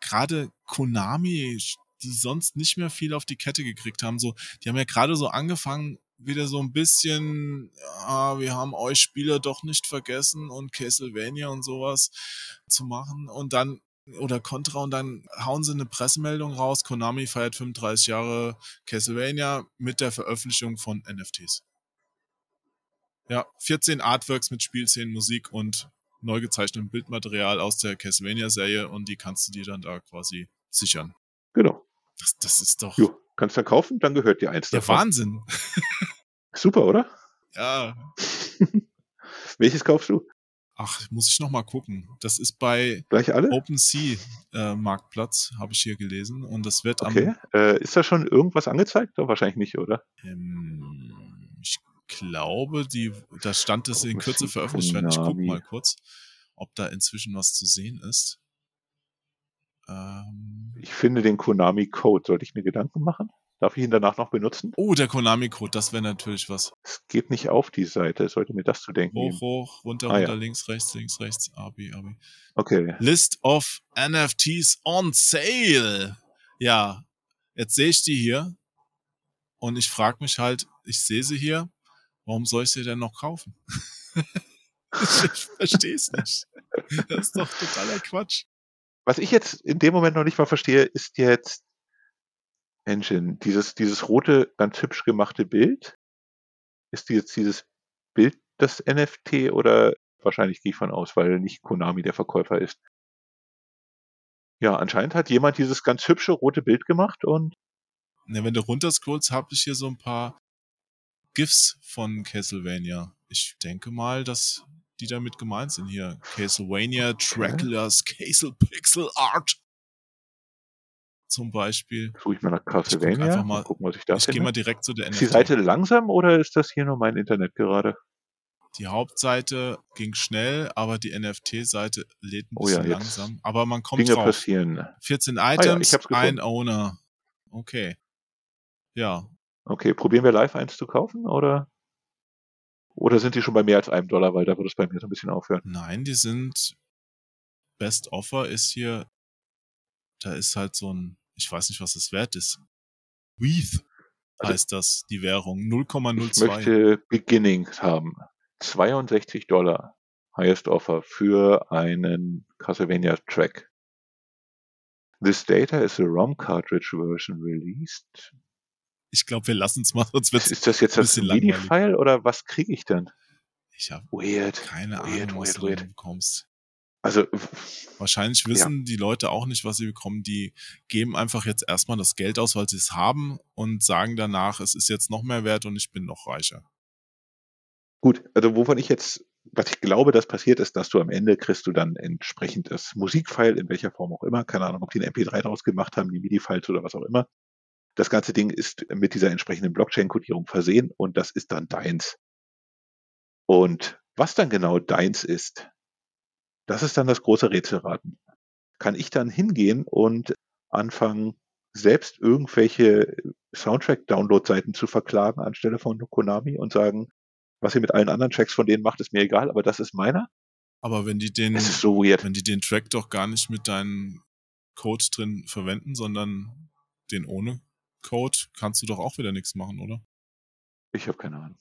Speaker 1: gerade Konami, die sonst nicht mehr viel auf die Kette gekriegt haben, so, die haben ja gerade so angefangen, wieder so ein bisschen, ja, wir haben euch Spieler doch nicht vergessen und Castlevania und sowas zu machen und dann oder Contra und dann hauen sie eine Pressemeldung raus, Konami feiert 35 Jahre Castlevania mit der Veröffentlichung von NFTs. Ja, 14 Artworks mit Spielszenen, Musik und neu gezeichnetem Bildmaterial aus der Castlevania-Serie und die kannst du dir dann da quasi sichern.
Speaker 2: Genau.
Speaker 1: Das, das ist doch
Speaker 2: Jo, kannst du kaufen, dann gehört dir eins
Speaker 1: der
Speaker 2: davon.
Speaker 1: Wahnsinn. [laughs]
Speaker 2: Super, oder?
Speaker 1: Ja, [laughs]
Speaker 2: Welches kaufst du?
Speaker 1: ach, muss ich noch mal gucken. Das ist bei
Speaker 2: Gleich alle?
Speaker 1: OpenSea äh, Marktplatz, habe ich hier gelesen. Und das wird
Speaker 2: Okay.
Speaker 1: am,
Speaker 2: Äh, ist da schon irgendwas angezeigt? Doch wahrscheinlich nicht, oder?
Speaker 1: ähm, ich glaube, die, da stand es in Kürze veröffentlicht werden. Ich gucke mal kurz, ob da inzwischen was zu sehen ist. Ähm,
Speaker 2: Ich finde den Konami-Code. Sollte ich mir Gedanken machen? Darf ich ihn danach noch benutzen?
Speaker 1: oh, der Konami-Code, das wäre natürlich was.
Speaker 2: Es geht nicht auf die Seite. Sollte mir das zu denken
Speaker 1: Hoch,
Speaker 2: geben.
Speaker 1: hoch, runter,
Speaker 2: Ah, ja.
Speaker 1: runter, links, rechts, links, rechts, AB, AB.
Speaker 2: Okay.
Speaker 1: List of NFTs on sale. Ja, jetzt sehe ich die hier und ich frage mich halt, ich sehe sie hier, warum soll ich sie denn noch kaufen? [laughs] ich verstehe es nicht. Das ist doch totaler Quatsch.
Speaker 2: Was ich jetzt in dem Moment noch nicht mal verstehe, ist jetzt Engine. Dieses, dieses rote, ganz hübsch gemachte Bild. Ist jetzt dieses Bild das NFT oder wahrscheinlich gehe ich von aus, weil nicht Konami der Verkäufer ist. Ja, anscheinend hat jemand dieses ganz hübsche rote Bild gemacht und
Speaker 1: Ja, wenn du runterscrollst, habe ich hier so ein paar GIFs von Castlevania. Ich denke mal, dass die damit gemeint sind hier. Castlevania, Dracula's Castle Pixel Art. Zum Beispiel.
Speaker 2: suche ich mal nach
Speaker 1: guck
Speaker 2: Castlevania.
Speaker 1: einfach mal-
Speaker 2: gucken, was ich da
Speaker 1: Ich gehe mal direkt zu der
Speaker 2: Ist die
Speaker 1: NFT.
Speaker 2: Seite langsam oder ist das hier nur mein Internet gerade?
Speaker 1: Die Hauptseite ging schnell, aber die NFT-Seite lädt ein
Speaker 2: Oh ja,
Speaker 1: bisschen langsam. Aber man kommt
Speaker 2: Dinge
Speaker 1: drauf.
Speaker 2: passieren.
Speaker 1: 14
Speaker 2: ja,
Speaker 1: Items,
Speaker 2: ich hab's
Speaker 1: ein. Owner. Okay. Ja,
Speaker 2: Okay, probieren wir live eins zu kaufen oder? Oder sind die schon bei mehr als einem Dollar, weil da würde es bei mir so ein bisschen aufhören.
Speaker 1: nein, die sind Best Offer ist hier, da ist halt so ein, ich weiß nicht, was das wert ist. WETH
Speaker 2: Also-
Speaker 1: heißt das, die Währung.
Speaker 2: Ich
Speaker 1: 0,02.
Speaker 2: möchte Beginnings haben. 62 Dollar. Highest Offer für einen Castlevania Track. This data is a ROM cartridge version released.
Speaker 1: Ich glaube, wir lassen es mal, sonst wird's
Speaker 2: Ist das jetzt
Speaker 1: ein
Speaker 2: das
Speaker 1: bisschen langweilig.
Speaker 2: MIDI-File oder was kriege ich denn?
Speaker 1: Ich habe keine
Speaker 2: Weird,
Speaker 1: Ahnung, was
Speaker 2: weird,
Speaker 1: du
Speaker 2: weird.
Speaker 1: bekommst.
Speaker 2: Also,
Speaker 1: Wahrscheinlich wissen die Leute auch nicht, was sie bekommen. Die geben einfach jetzt erstmal das Geld aus, weil sie es haben und sagen danach, es ist jetzt noch mehr wert und ich bin noch reicher.
Speaker 2: Gut, also wovon ich jetzt, was ich glaube, das passiert ist, dass du am Ende kriegst du dann entsprechend das Musikfile, in welcher Form auch immer, keine Ahnung, ob die ein MP3 draus gemacht haben, die MIDI-Files oder was auch immer. Das ganze Ding ist mit dieser entsprechenden Blockchain-Kodierung versehen und das ist dann deins. Und was dann genau deins ist, das ist dann das große Rätselraten. Kann ich dann hingehen und anfangen, selbst irgendwelche Soundtrack-Download-Seiten zu verklagen anstelle von Konami und sagen, was ihr mit allen anderen Tracks von denen macht, ist mir egal, aber das ist meiner.
Speaker 1: Aber wenn die den,
Speaker 2: so
Speaker 1: wenn die den Track doch gar nicht mit deinem Code drin verwenden, sondern den ohne Code, kannst du doch auch wieder nichts machen, oder?
Speaker 2: Ich habe keine Ahnung.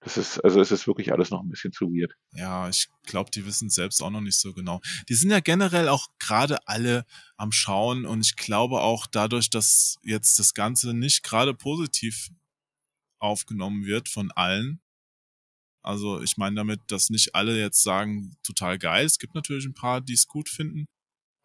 Speaker 2: Das ist, also es ist wirklich alles noch ein bisschen zu weird.
Speaker 1: Ja, ich glaube, die wissen selbst auch noch nicht so genau. Die sind ja generell auch gerade alle am Schauen und ich glaube auch dadurch, dass jetzt das Ganze nicht gerade positiv aufgenommen wird von allen, Also ich meine damit, dass nicht alle jetzt sagen, total geil. Es gibt natürlich ein paar, die es gut finden.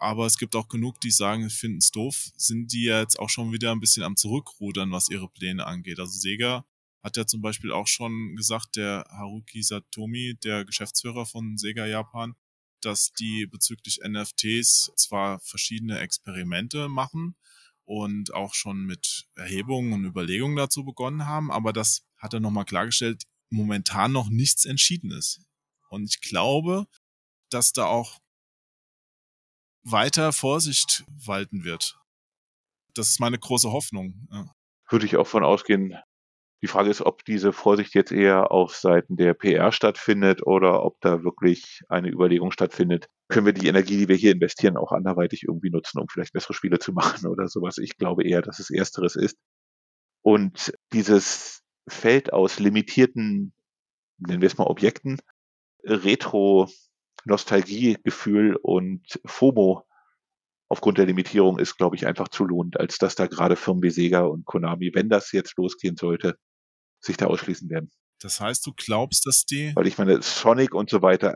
Speaker 1: Aber es gibt auch genug, die sagen, finden es doof. Sind die jetzt auch schon wieder ein bisschen am Zurückrudern, was ihre Pläne angeht. Also Sega hat ja zum Beispiel auch schon gesagt, der Haruki Satomi, der Geschäftsführer von Sega Japan, dass die bezüglich NFTs zwar verschiedene Experimente machen und auch schon mit Erhebungen und Überlegungen dazu begonnen haben, aber das hat er nochmal klargestellt, momentan noch nichts entschieden ist. Und ich glaube, dass da auch weiter Vorsicht walten wird. Das ist meine große Hoffnung. Ja.
Speaker 2: Würde ich auch von ausgehen. Die Frage ist, ob diese Vorsicht jetzt eher auf Seiten der PR stattfindet oder ob da wirklich eine Überlegung stattfindet. Können wir die Energie, die wir hier investieren, auch anderweitig irgendwie nutzen, um vielleicht bessere Spiele zu [laughs] machen oder sowas? Ich glaube eher, dass es ersteres ist. Und dieses Feld aus limitierten, nennen wir es mal Objekten, Retro, Nostalgiegefühl und FOMO aufgrund der Limitierung ist, glaube ich, einfach zu lohnend, als dass da gerade Firmen wie Sega und Konami, wenn das jetzt losgehen sollte, sich da ausschließen werden.
Speaker 1: Das heißt, du glaubst, dass die.
Speaker 2: Weil ich meine, Sonic und so weiter.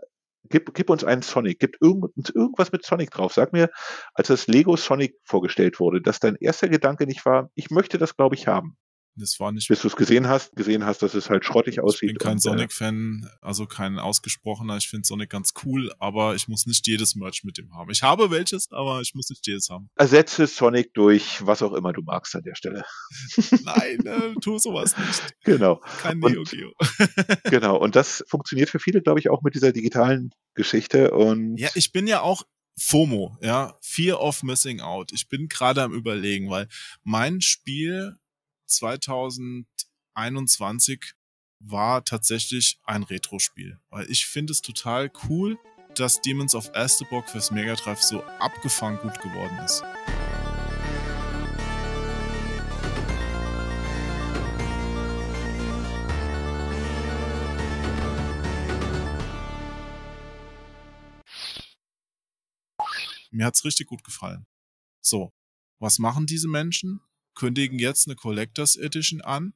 Speaker 2: Gib, gib uns einen Sonic, gib irgend, irgendwas mit Sonic drauf. Sag mir, als das Lego Sonic vorgestellt wurde, dass dein erster Gedanke nicht war, ich möchte das, glaube ich, haben.
Speaker 1: Das war nicht.
Speaker 2: Bis du es gesehen hast, gesehen hast, dass es halt schrottig aussieht.
Speaker 1: Ich bin kein
Speaker 2: äh,
Speaker 1: Sonic-Fan, also kein ausgesprochener. Ich finde Sonic ganz cool, aber ich muss nicht jedes Merch mit dem haben. Ich habe welches, aber ich muss nicht jedes haben.
Speaker 2: Ersetze Sonic durch was auch immer du magst an der Stelle. [laughs]
Speaker 1: Nein, äh, tu sowas nicht. [laughs]
Speaker 2: Genau.
Speaker 1: Kein Neo Geo. [laughs]
Speaker 2: Genau. Und das funktioniert für viele, glaube ich, auch mit dieser digitalen Geschichte. Und
Speaker 1: Ja, ich bin ja auch FOMO, ja, Fear of Missing Out. Ich bin gerade am überlegen, weil mein Spiel 2021 war tatsächlich ein Retro-Spiel, weil ich finde es total cool, dass Demons of Azteborg fürs Mega Drive so abgefangen gut geworden ist. Mir hat's richtig gut gefallen. So, was machen diese Menschen? Kündigen jetzt eine Collectors Edition an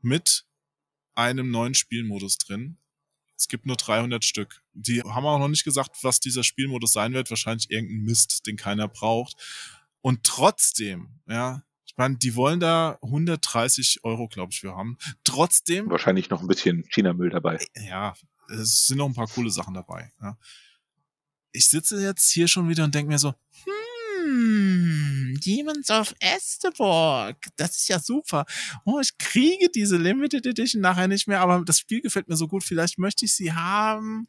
Speaker 1: mit einem neuen Spielmodus drin. Es gibt nur 300 Stück. Die haben auch noch nicht gesagt, was dieser Spielmodus sein wird. Wahrscheinlich irgendein Mist, den keiner braucht. Und trotzdem, ja, ich meine, die wollen da 130 Euro, glaube ich, für haben. Trotzdem
Speaker 2: wahrscheinlich noch ein bisschen China-Müll dabei.
Speaker 1: ja, es sind noch ein paar coole Sachen dabei. Ja. Ich sitze jetzt hier schon wieder und denke mir so, hm, Demons of Esteborg, das ist ja super. Oh, ich kriege diese Limited Edition nachher nicht mehr, aber das Spiel gefällt mir so gut, vielleicht möchte ich sie haben.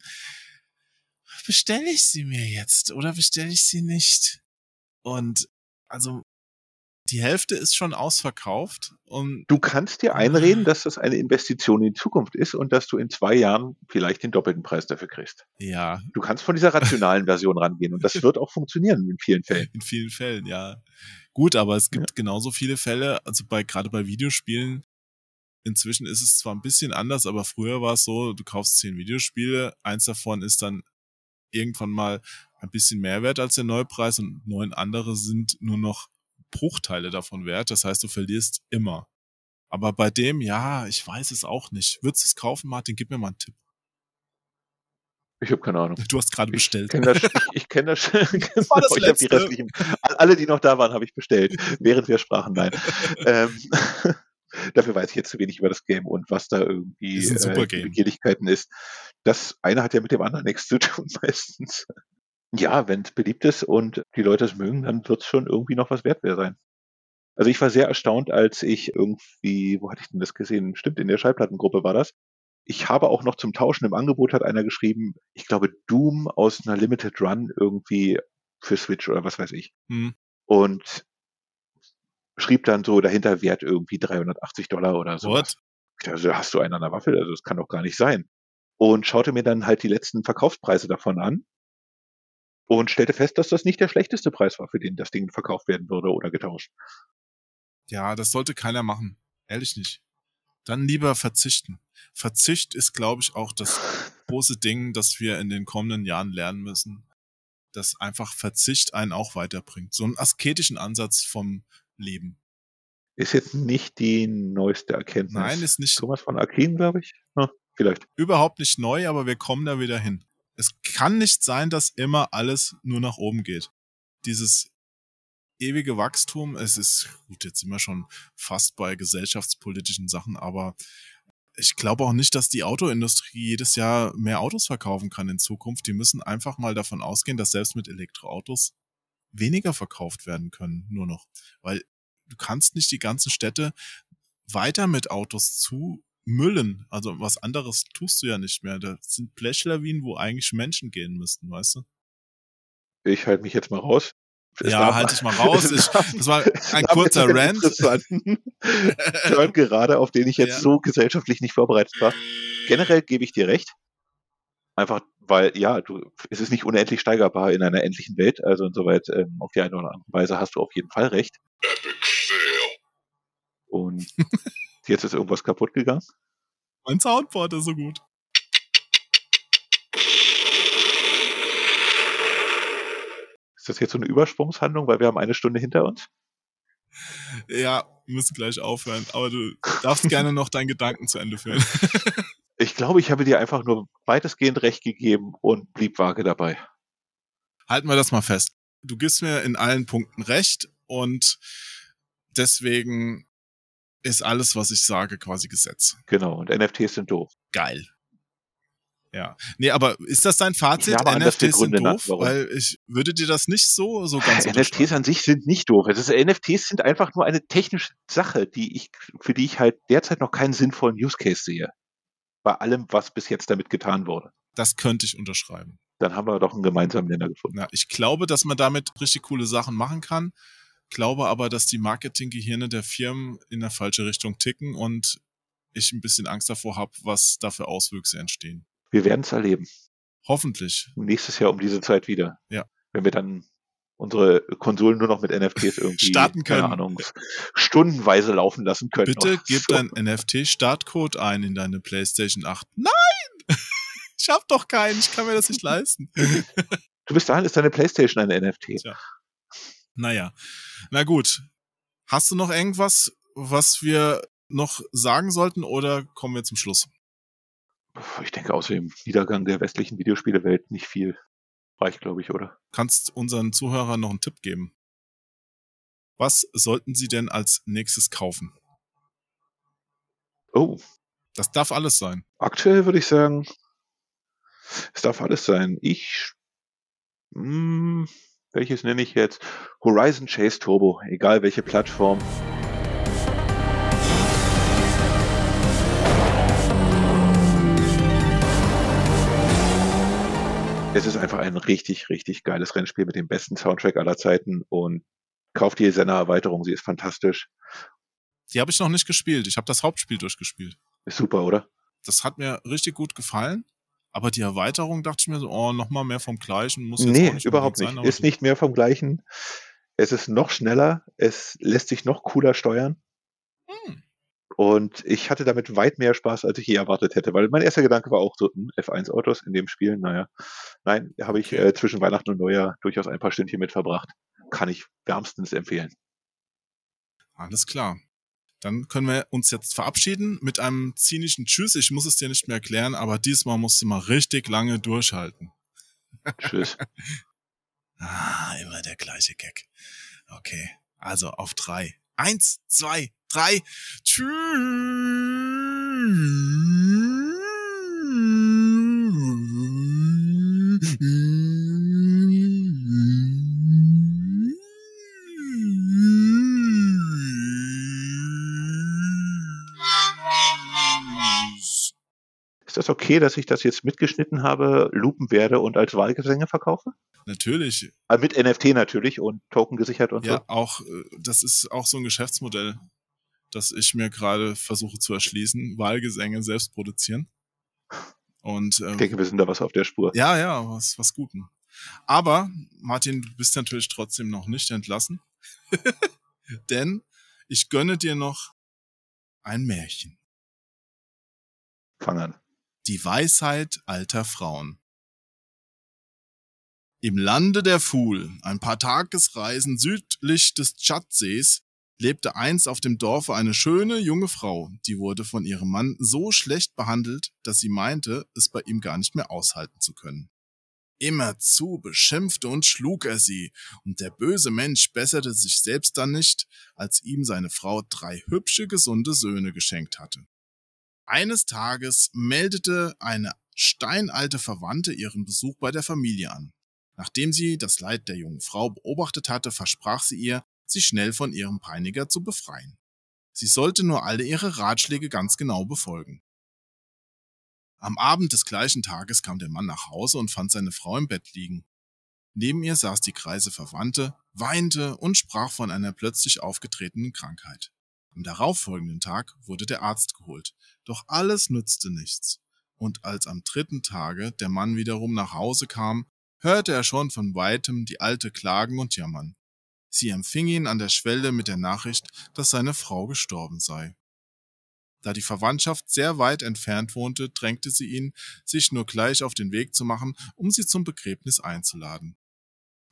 Speaker 1: Bestelle ich sie mir jetzt oder bestelle ich sie nicht? Und also die Hälfte ist schon ausverkauft und
Speaker 2: Du kannst dir einreden, dass das eine Investition in die Zukunft ist und dass du in zwei Jahren vielleicht den doppelten Preis dafür kriegst.
Speaker 1: ja,
Speaker 2: Du kannst von dieser rationalen [laughs] Version rangehen und das wird auch funktionieren in vielen Fällen.
Speaker 1: In vielen Fällen, ja. Gut, aber es gibt genauso viele Fälle, also bei, gerade bei Videospielen, inzwischen ist es zwar ein bisschen anders, aber früher war es so, du kaufst zehn Videospiele, eins davon ist dann irgendwann mal ein bisschen mehr wert als der Neupreis und neun andere sind nur noch Bruchteile davon wert. Das heißt, du verlierst immer. Aber bei dem, ja, ich weiß es auch nicht. Würdest du es kaufen, Martin? Gib mir mal einen Tipp.
Speaker 2: Ich habe keine Ahnung.
Speaker 1: Du hast gerade bestellt.
Speaker 2: kenne das, ich, ich kenn das, [laughs] [laughs] genau,
Speaker 1: war das
Speaker 2: ich habe die restlichen, alle, die noch da waren, habe ich bestellt, während wir sprachen, nein. [laughs] ähm, dafür weiß ich jetzt zu wenig über das Game und was da irgendwie äh. Begierlichkeiten ist. Das eine hat ja mit dem anderen nichts zu tun meistens. Ja, wenn es beliebt ist und die Leute es mögen, dann wird es schon irgendwie noch was wert sein. Also ich war sehr erstaunt, als ich irgendwie, wo hatte ich denn das gesehen? Stimmt, in der Schallplattengruppe war das. Ich habe auch noch zum Tauschen im Angebot hat einer geschrieben, ich glaube Doom aus einer Limited Run irgendwie für Switch oder was weiß ich.
Speaker 1: Hm.
Speaker 2: Und schrieb dann so dahinter Wert irgendwie 380 Dollar oder so. Also hast du einen an der Waffel? Also das kann doch gar nicht sein. Und schaute mir dann halt die letzten Verkaufspreise davon an und stellte fest, dass das nicht der schlechteste Preis war, für den das Ding verkauft werden würde oder getauscht.
Speaker 1: Ja, das sollte keiner machen. Ehrlich nicht. Dann lieber verzichten. Verzicht ist, glaube ich, auch das große Ding, das wir in den kommenden Jahren lernen müssen. Dass einfach Verzicht einen auch weiterbringt. So einen asketischen Ansatz vom Leben.
Speaker 2: Ist jetzt nicht die neueste Erkenntnis.
Speaker 1: Nein, ist nicht.
Speaker 2: Thomas von Aquin, glaube ich. Ja, Vielleicht.
Speaker 1: Überhaupt nicht neu, aber wir kommen da wieder hin. Es kann nicht sein, dass immer alles nur nach oben geht. Dieses ewige Wachstum, es ist, gut, jetzt sind wir schon fast bei gesellschaftspolitischen Sachen, aber ich glaube auch nicht, dass die Autoindustrie jedes Jahr mehr Autos verkaufen kann in Zukunft. Die müssen einfach mal davon ausgehen, dass selbst mit Elektroautos weniger verkauft werden können, nur noch. Weil du kannst nicht die ganzen Städte weiter mit Autos zumüllen. Also was anderes tust du ja nicht mehr. Das sind Blechlawinen, wo eigentlich Menschen gehen müssten, weißt du?
Speaker 2: Ich halte mich jetzt mal raus. Es
Speaker 1: ja,
Speaker 2: war-
Speaker 1: halt dich mal raus. [laughs] Ich, das war ein kurzer Rant.
Speaker 2: Turn [laughs] gerade, auf den ich jetzt
Speaker 1: Ja.
Speaker 2: so gesellschaftlich nicht vorbereitet war. Generell gebe ich dir recht. Einfach, weil, ja, du, es ist nicht unendlich steigerbar in einer endlichen Welt. Also insoweit, ähm, auf die eine oder andere Weise hast du auf jeden Fall recht. Und [laughs] jetzt ist irgendwas kaputt gegangen.
Speaker 1: Mein Soundboard ist so gut.
Speaker 2: Ist das jetzt so eine Übersprungshandlung, weil wir haben eine Stunde hinter uns?
Speaker 1: Ja, wir müssen gleich aufhören. Aber du darfst [laughs] gerne noch deinen Gedanken zu Ende führen. [laughs]
Speaker 2: Ich glaube, ich habe dir einfach nur weitestgehend recht gegeben und blieb vage dabei.
Speaker 1: Halten wir das mal fest. Du gibst mir in allen Punkten recht und deswegen ist alles, was ich sage, quasi Gesetz.
Speaker 2: Genau, und NFTs sind doof.
Speaker 1: Geil. Ja. Nee, aber ist das dein Fazit? NFTs sind doof?
Speaker 2: Warum?
Speaker 1: Weil ich würde dir das nicht so, so ganz
Speaker 2: NFTs an sich sind nicht doof. Es ist, NFTs sind einfach nur eine technische Sache, die ich, für die ich halt derzeit noch keinen sinnvollen Use Case sehe. Bei allem, was bis jetzt damit getan wurde.
Speaker 1: Das könnte ich unterschreiben.
Speaker 2: Dann haben wir doch einen gemeinsamen Nenner gefunden.
Speaker 1: Ja, ich glaube, dass man damit richtig coole Sachen machen kann. Glaube aber, dass die Marketinggehirne der Firmen in der falsche Richtung ticken und ich ein bisschen Angst davor habe, was da für Auswüchse entstehen.
Speaker 2: Wir werden es erleben.
Speaker 1: Hoffentlich.
Speaker 2: Nächstes Jahr um diese Zeit wieder.
Speaker 1: Ja.
Speaker 2: Wenn wir dann unsere Konsolen nur noch mit NFTs irgendwie,
Speaker 1: Starten können.
Speaker 2: keine Ahnung, stundenweise laufen lassen können.
Speaker 1: Bitte gib
Speaker 2: so.
Speaker 1: deinen NFT-Startcode ein in deine PlayStation 8. Nein! [laughs] Ich hab doch keinen, ich kann mir das nicht leisten.
Speaker 2: Du bis dahin ist deine Playstation ein NFT.
Speaker 1: Tja. Naja, na gut. Hast du noch irgendwas, was wir noch sagen sollten oder kommen wir zum Schluss?
Speaker 2: Ich denke, außer dem Niedergang der westlichen Videospielewelt nicht viel. Reicht, glaube ich, oder?
Speaker 1: Kannst unseren Zuhörern noch einen Tipp geben? Was sollten sie denn als nächstes kaufen?
Speaker 2: Oh,
Speaker 1: Das darf alles sein.
Speaker 2: aktuell würde ich sagen, es darf alles sein. Ich, mh, welches nenne ich jetzt? Horizon Chase Turbo, egal welche Plattform. Es ist einfach ein richtig, richtig geiles Rennspiel mit dem besten Soundtrack aller Zeiten und kauft die Senna-Erweiterung, sie ist fantastisch.
Speaker 1: Die habe ich noch nicht gespielt. Ich habe das Hauptspiel durchgespielt.
Speaker 2: Ist super, oder?
Speaker 1: Das hat mir richtig gut gefallen. Aber die Erweiterung dachte ich mir so, oh, nochmal mehr vom Gleichen. Muss jetzt
Speaker 2: Nee,
Speaker 1: nicht
Speaker 2: überhaupt nicht.
Speaker 1: sein,
Speaker 2: ist nicht mehr vom gleichen. Es ist noch schneller, es lässt sich noch cooler steuern.
Speaker 1: Hm.
Speaker 2: Und ich hatte damit weit mehr Spaß, als ich je erwartet hätte, weil mein erster Gedanke war auch so, hm, F1-Autos in dem Spiel, naja. Nein, habe ich äh, zwischen Weihnachten und Neujahr durchaus ein paar Stündchen mit verbracht. Kann ich wärmstens empfehlen.
Speaker 1: Alles klar. Dann können wir uns jetzt verabschieden mit einem zynischen Tschüss. Ich muss es dir nicht mehr erklären, aber diesmal musst du mal richtig lange durchhalten.
Speaker 2: Tschüss. [laughs]
Speaker 1: Ah, immer der gleiche Gag. Okay, also auf drei. Eins, zwei, drei. Tschüss.
Speaker 2: Das okay, dass ich das jetzt mitgeschnitten habe, lupen werde und als Wahlgesänge verkaufe?
Speaker 1: Natürlich.
Speaker 2: Äh, mit NFT natürlich und Token gesichert und
Speaker 1: Ja, auch, äh, das ist auch so ein Geschäftsmodell, das ich mir gerade versuche zu erschließen. Wahlgesänge selbst produzieren. Und
Speaker 2: so.
Speaker 1: ähm,
Speaker 2: Ich denke, wir sind da was auf der Spur.
Speaker 1: Ja, ja, was, was Guten. Aber, Martin, du bist natürlich trotzdem noch nicht entlassen. [laughs] Denn ich gönne dir noch ein Märchen.
Speaker 2: Fang an.
Speaker 1: Die Weisheit alter Frauen. Im Lande der Ful, ein paar Tagesreisen südlich des Tschadsees, lebte einst auf dem Dorfe eine schöne junge Frau, die wurde von ihrem Mann so schlecht behandelt, dass sie meinte, es bei ihm gar nicht mehr aushalten zu können. Immerzu beschimpfte und schlug er sie, und der böse Mensch besserte sich selbst dann nicht, als ihm seine Frau drei hübsche, gesunde Söhne geschenkt hatte. Eines Tages meldete eine steinalte Verwandte ihren Besuch bei der Familie an. Nachdem sie das Leid der jungen Frau beobachtet hatte, versprach sie ihr, sie schnell von ihrem Peiniger zu befreien. Sie sollte nur alle ihre Ratschläge ganz genau befolgen. Am Abend des gleichen Tages kam der Mann nach Hause und fand seine Frau im Bett liegen. Neben ihr saß die greise Verwandte, weinte und sprach von einer plötzlich aufgetretenen Krankheit. Am darauffolgenden Tag wurde der Arzt geholt, doch alles nützte nichts. Und als am dritten Tage der Mann wiederum nach Hause kam, hörte er schon von weitem die Alte klagen und jammern. Sie empfing ihn an der Schwelle mit der Nachricht, dass seine Frau gestorben sei. Da die Verwandtschaft sehr weit entfernt wohnte, drängte sie ihn, sich nur gleich auf den Weg zu machen, um sie zum Begräbnis einzuladen.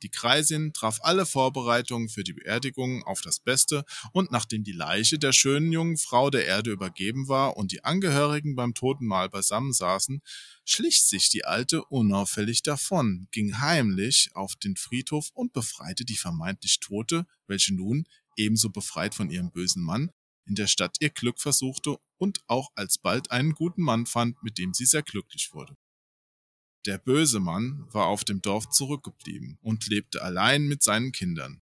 Speaker 1: Die Kreisin traf alle Vorbereitungen für die Beerdigung auf das Beste und nachdem die Leiche der schönen jungen Frau der Erde übergeben war und die Angehörigen beim Totenmahl beisammen saßen, schlich sich die Alte unauffällig davon, ging heimlich auf den Friedhof und befreite die vermeintlich Tote, welche nun, ebenso befreit von ihrem bösen Mann, in der Stadt ihr Glück versuchte und auch alsbald einen guten Mann fand, mit dem sie sehr glücklich wurde. Der böse Mann war auf dem Dorf zurückgeblieben und lebte allein mit seinen Kindern.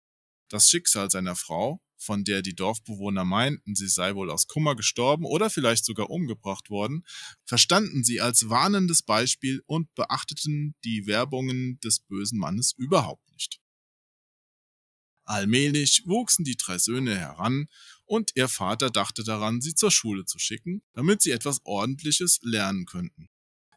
Speaker 1: Das Schicksal seiner Frau, von der die Dorfbewohner meinten, sie sei wohl aus Kummer gestorben oder vielleicht sogar umgebracht worden, verstanden sie als warnendes Beispiel und beachteten die Werbungen des bösen Mannes überhaupt nicht. Allmählich wuchsen die drei Söhne heran und ihr Vater dachte daran, sie zur Schule zu schicken, damit sie etwas Ordentliches lernen könnten.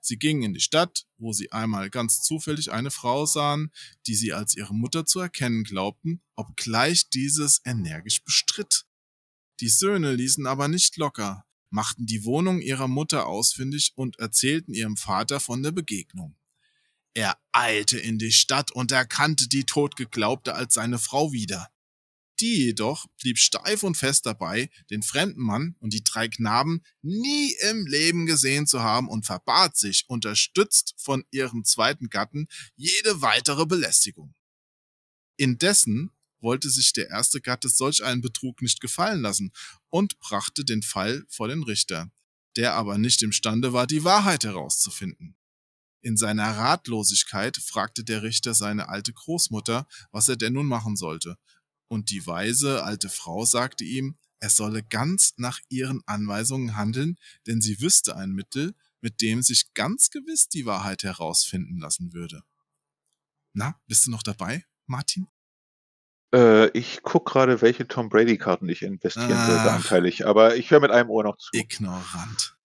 Speaker 1: Sie gingen in die Stadt, wo sie einmal ganz zufällig eine Frau sahen, die sie als ihre Mutter zu erkennen glaubten, obgleich dieses energisch bestritt. Die Söhne ließen aber nicht locker, machten die Wohnung ihrer Mutter ausfindig und erzählten ihrem Vater von der Begegnung. Er eilte in die Stadt und erkannte die Totgeglaubte als seine Frau wieder. Die jedoch blieb steif und fest dabei, den fremden Mann und die drei Knaben nie im Leben gesehen zu haben und verbat sich, unterstützt von ihrem zweiten Gatten, jede weitere Belästigung. Indessen wollte sich der erste Gatte solch einen Betrug nicht gefallen lassen und brachte den Fall vor den Richter, der aber nicht imstande war, die Wahrheit herauszufinden. In seiner Ratlosigkeit fragte der Richter seine alte Großmutter, was er denn nun machen sollte, und die weise alte Frau sagte ihm, er solle ganz nach ihren Anweisungen handeln, denn sie wüsste ein Mittel, mit dem sich ganz gewiss die Wahrheit herausfinden lassen würde. Na, bist du noch dabei, Martin?
Speaker 2: Äh, ich guck gerade, welche Tom Brady-Karten ich investieren sollte anteilig, aber ich höre mit einem Ohr noch zu.
Speaker 1: Ignorant.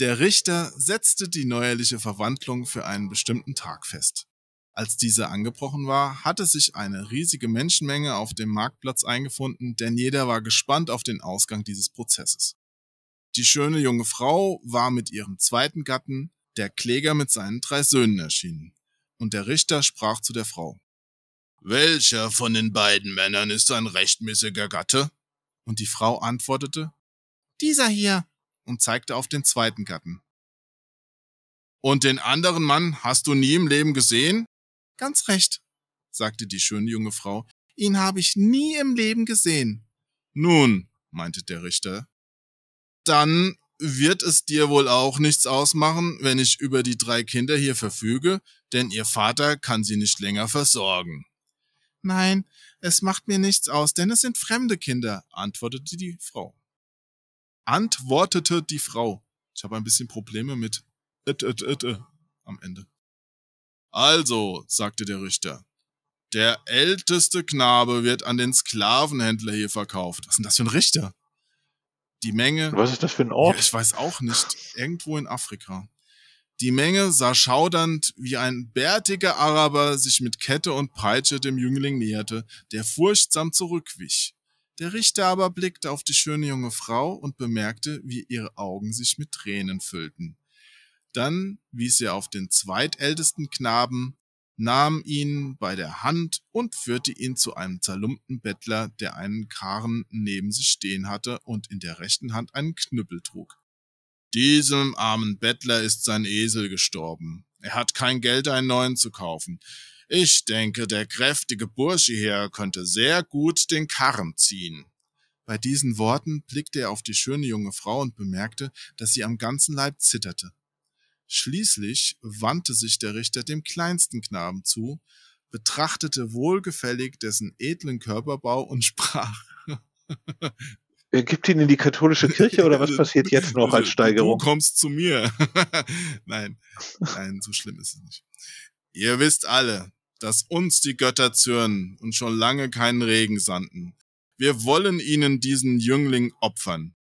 Speaker 1: Der Richter setzte die neuerliche Verwandlung für einen bestimmten Tag fest. Als dieser angebrochen war, hatte sich eine riesige Menschenmenge auf dem Marktplatz eingefunden, denn jeder war gespannt auf den Ausgang dieses Prozesses. Die schöne junge Frau war mit ihrem zweiten Gatten, der Kläger mit seinen drei Söhnen erschienen. Und der Richter sprach zu der Frau. Welcher von den beiden Männern ist ein rechtmäßiger Gatte? Und die Frau antwortete, Dieser hier, und zeigte auf den zweiten Gatten. Und den anderen Mann hast du nie im Leben gesehen? Ganz recht, sagte die schöne junge Frau, ihn habe ich nie im Leben gesehen. Nun, meinte der Richter, dann wird es dir wohl auch nichts ausmachen, wenn ich über die drei Kinder hier verfüge, denn ihr Vater kann sie nicht länger versorgen. Nein, es macht mir nichts aus, denn es sind fremde Kinder, antwortete die Frau antwortete die Frau. Ich habe ein bisschen Probleme mit it, it, it, am Ende. Also, sagte der Richter, der älteste Knabe wird an den Sklavenhändler hier verkauft. Was ist denn das für ein Richter? Die Menge.
Speaker 2: Was ist das für ein Ort?
Speaker 1: Ja, ich weiß auch nicht. Irgendwo in Afrika. Die Menge sah schaudernd, wie ein bärtiger Araber sich mit Kette und Peitsche dem Jüngling näherte, der furchtsam zurückwich. Der Richter aber blickte auf die schöne junge Frau und bemerkte, wie ihre Augen sich mit Tränen füllten. Dann wies er auf den zweitältesten Knaben. nahm ihn bei der Hand und führte ihn zu einem zerlumpten Bettler, der einen Karren neben sich stehen hatte und in der rechten Hand einen Knüppel trug. Diesem armen Bettler ist sein Esel gestorben. Er hat kein Geld, einen neuen zu kaufen. Ich denke, der kräftige Bursche hier könnte sehr gut den Karren ziehen. Bei diesen Worten blickte er auf die schöne junge Frau und bemerkte, dass sie am ganzen Leib zitterte. Schließlich wandte sich der Richter dem kleinsten Knaben zu, betrachtete wohlgefällig dessen edlen Körperbau und [laughs] sprach.
Speaker 2: Er gibt ihn in die katholische Kirche oder was [laughs] passiert jetzt noch als Steigerung?
Speaker 1: Du kommst zu mir. [laughs] nein, nein, so schlimm ist es nicht. Ihr wisst alle, dass uns die Götter zürnen und schon lange keinen Regen sandten. Wir wollen ihnen diesen Jüngling opfern.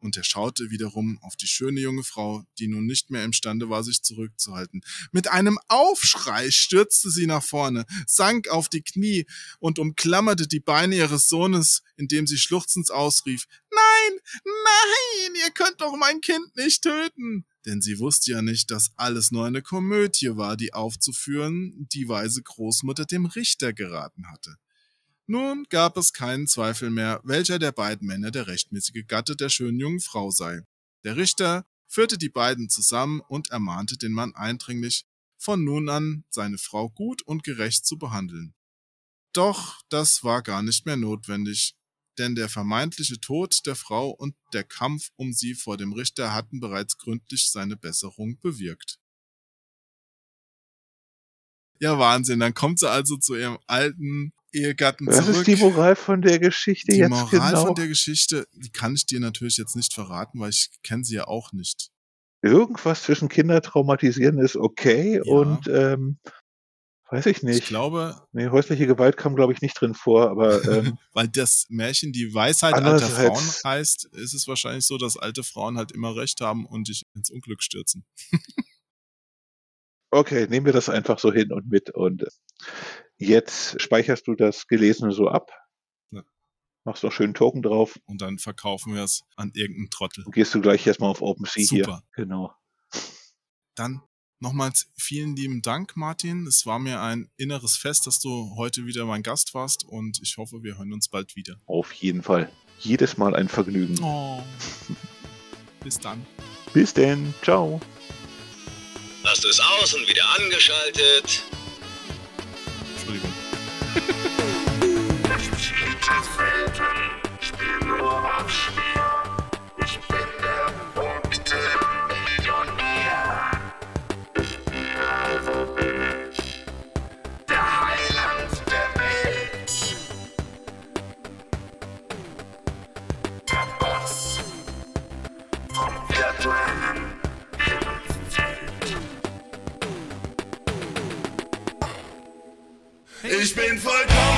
Speaker 1: Und er schaute wiederum auf die schöne junge Frau, die nun nicht mehr imstande war, sich zurückzuhalten. Mit einem Aufschrei stürzte sie nach vorne, sank auf die Knie und umklammerte die Beine ihres Sohnes, indem sie schluchzend ausrief, Nein, nein, ihr könnt doch mein Kind nicht töten denn sie wusste ja nicht, dass alles nur eine Komödie war, die aufzuführen die weise Großmutter dem Richter geraten hatte. Nun gab es keinen Zweifel mehr, welcher der beiden Männer der rechtmäßige Gatte der schönen jungen Frau sei. Der Richter führte die beiden zusammen und ermahnte den Mann eindringlich, von nun an seine Frau gut und gerecht zu behandeln. Doch das war gar nicht mehr notwendig, denn der vermeintliche Tod der Frau und der Kampf um sie vor dem Richter hatten bereits gründlich seine Besserung bewirkt. Ja, Wahnsinn. Dann kommt sie also zu ihrem alten Ehegatten
Speaker 2: Was
Speaker 1: zurück.
Speaker 2: ist die Moral von der Geschichte
Speaker 1: Die
Speaker 2: jetzt
Speaker 1: Moral
Speaker 2: genau?
Speaker 1: von der Geschichte, die kann ich dir natürlich jetzt nicht verraten, weil ich kenne sie ja auch nicht.
Speaker 2: Irgendwas zwischen Kinder traumatisieren ist okay
Speaker 1: Ja.
Speaker 2: und ähm, weiß ich
Speaker 1: Ich
Speaker 2: nicht.
Speaker 1: glaube,
Speaker 2: nee, häusliche Gewalt kam, glaube ich, nicht drin vor, aber [laughs] ähm,
Speaker 1: weil das Märchen die Weisheit alter Frauen heißt, ist es wahrscheinlich so, dass alte Frauen halt immer recht haben und dich ins Unglück stürzen. [laughs]
Speaker 2: okay, nehmen wir das einfach so hin und mit. Und jetzt speicherst du das Gelesene so ab,
Speaker 1: Ja.
Speaker 2: machst noch schön Token drauf
Speaker 1: Und dann verkaufen wir es an irgendeinen Trottel.
Speaker 2: und gehst du gleich erstmal auf OpenSea hier.
Speaker 1: Super.
Speaker 2: Genau.
Speaker 1: Dann nochmals vielen lieben Dank, Martin. Es war mir ein inneres Fest, dass du heute wieder mein Gast warst und ich hoffe, wir hören uns bald wieder.
Speaker 2: Auf jeden Fall. Jedes Mal ein Vergnügen.
Speaker 1: Oh. [laughs] Bis dann.
Speaker 2: Bis denn. Ciao.
Speaker 3: Hast du es aus und wieder angeschaltet?
Speaker 1: Entschuldigung. [laughs]
Speaker 7: Ich bin vollkommen,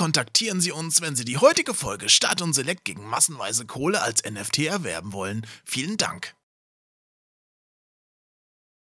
Speaker 8: kontaktieren Sie uns, wenn Sie die heutige Folge Start und Select gegen massenweise Kohle als NFT erwerben wollen. Vielen Dank.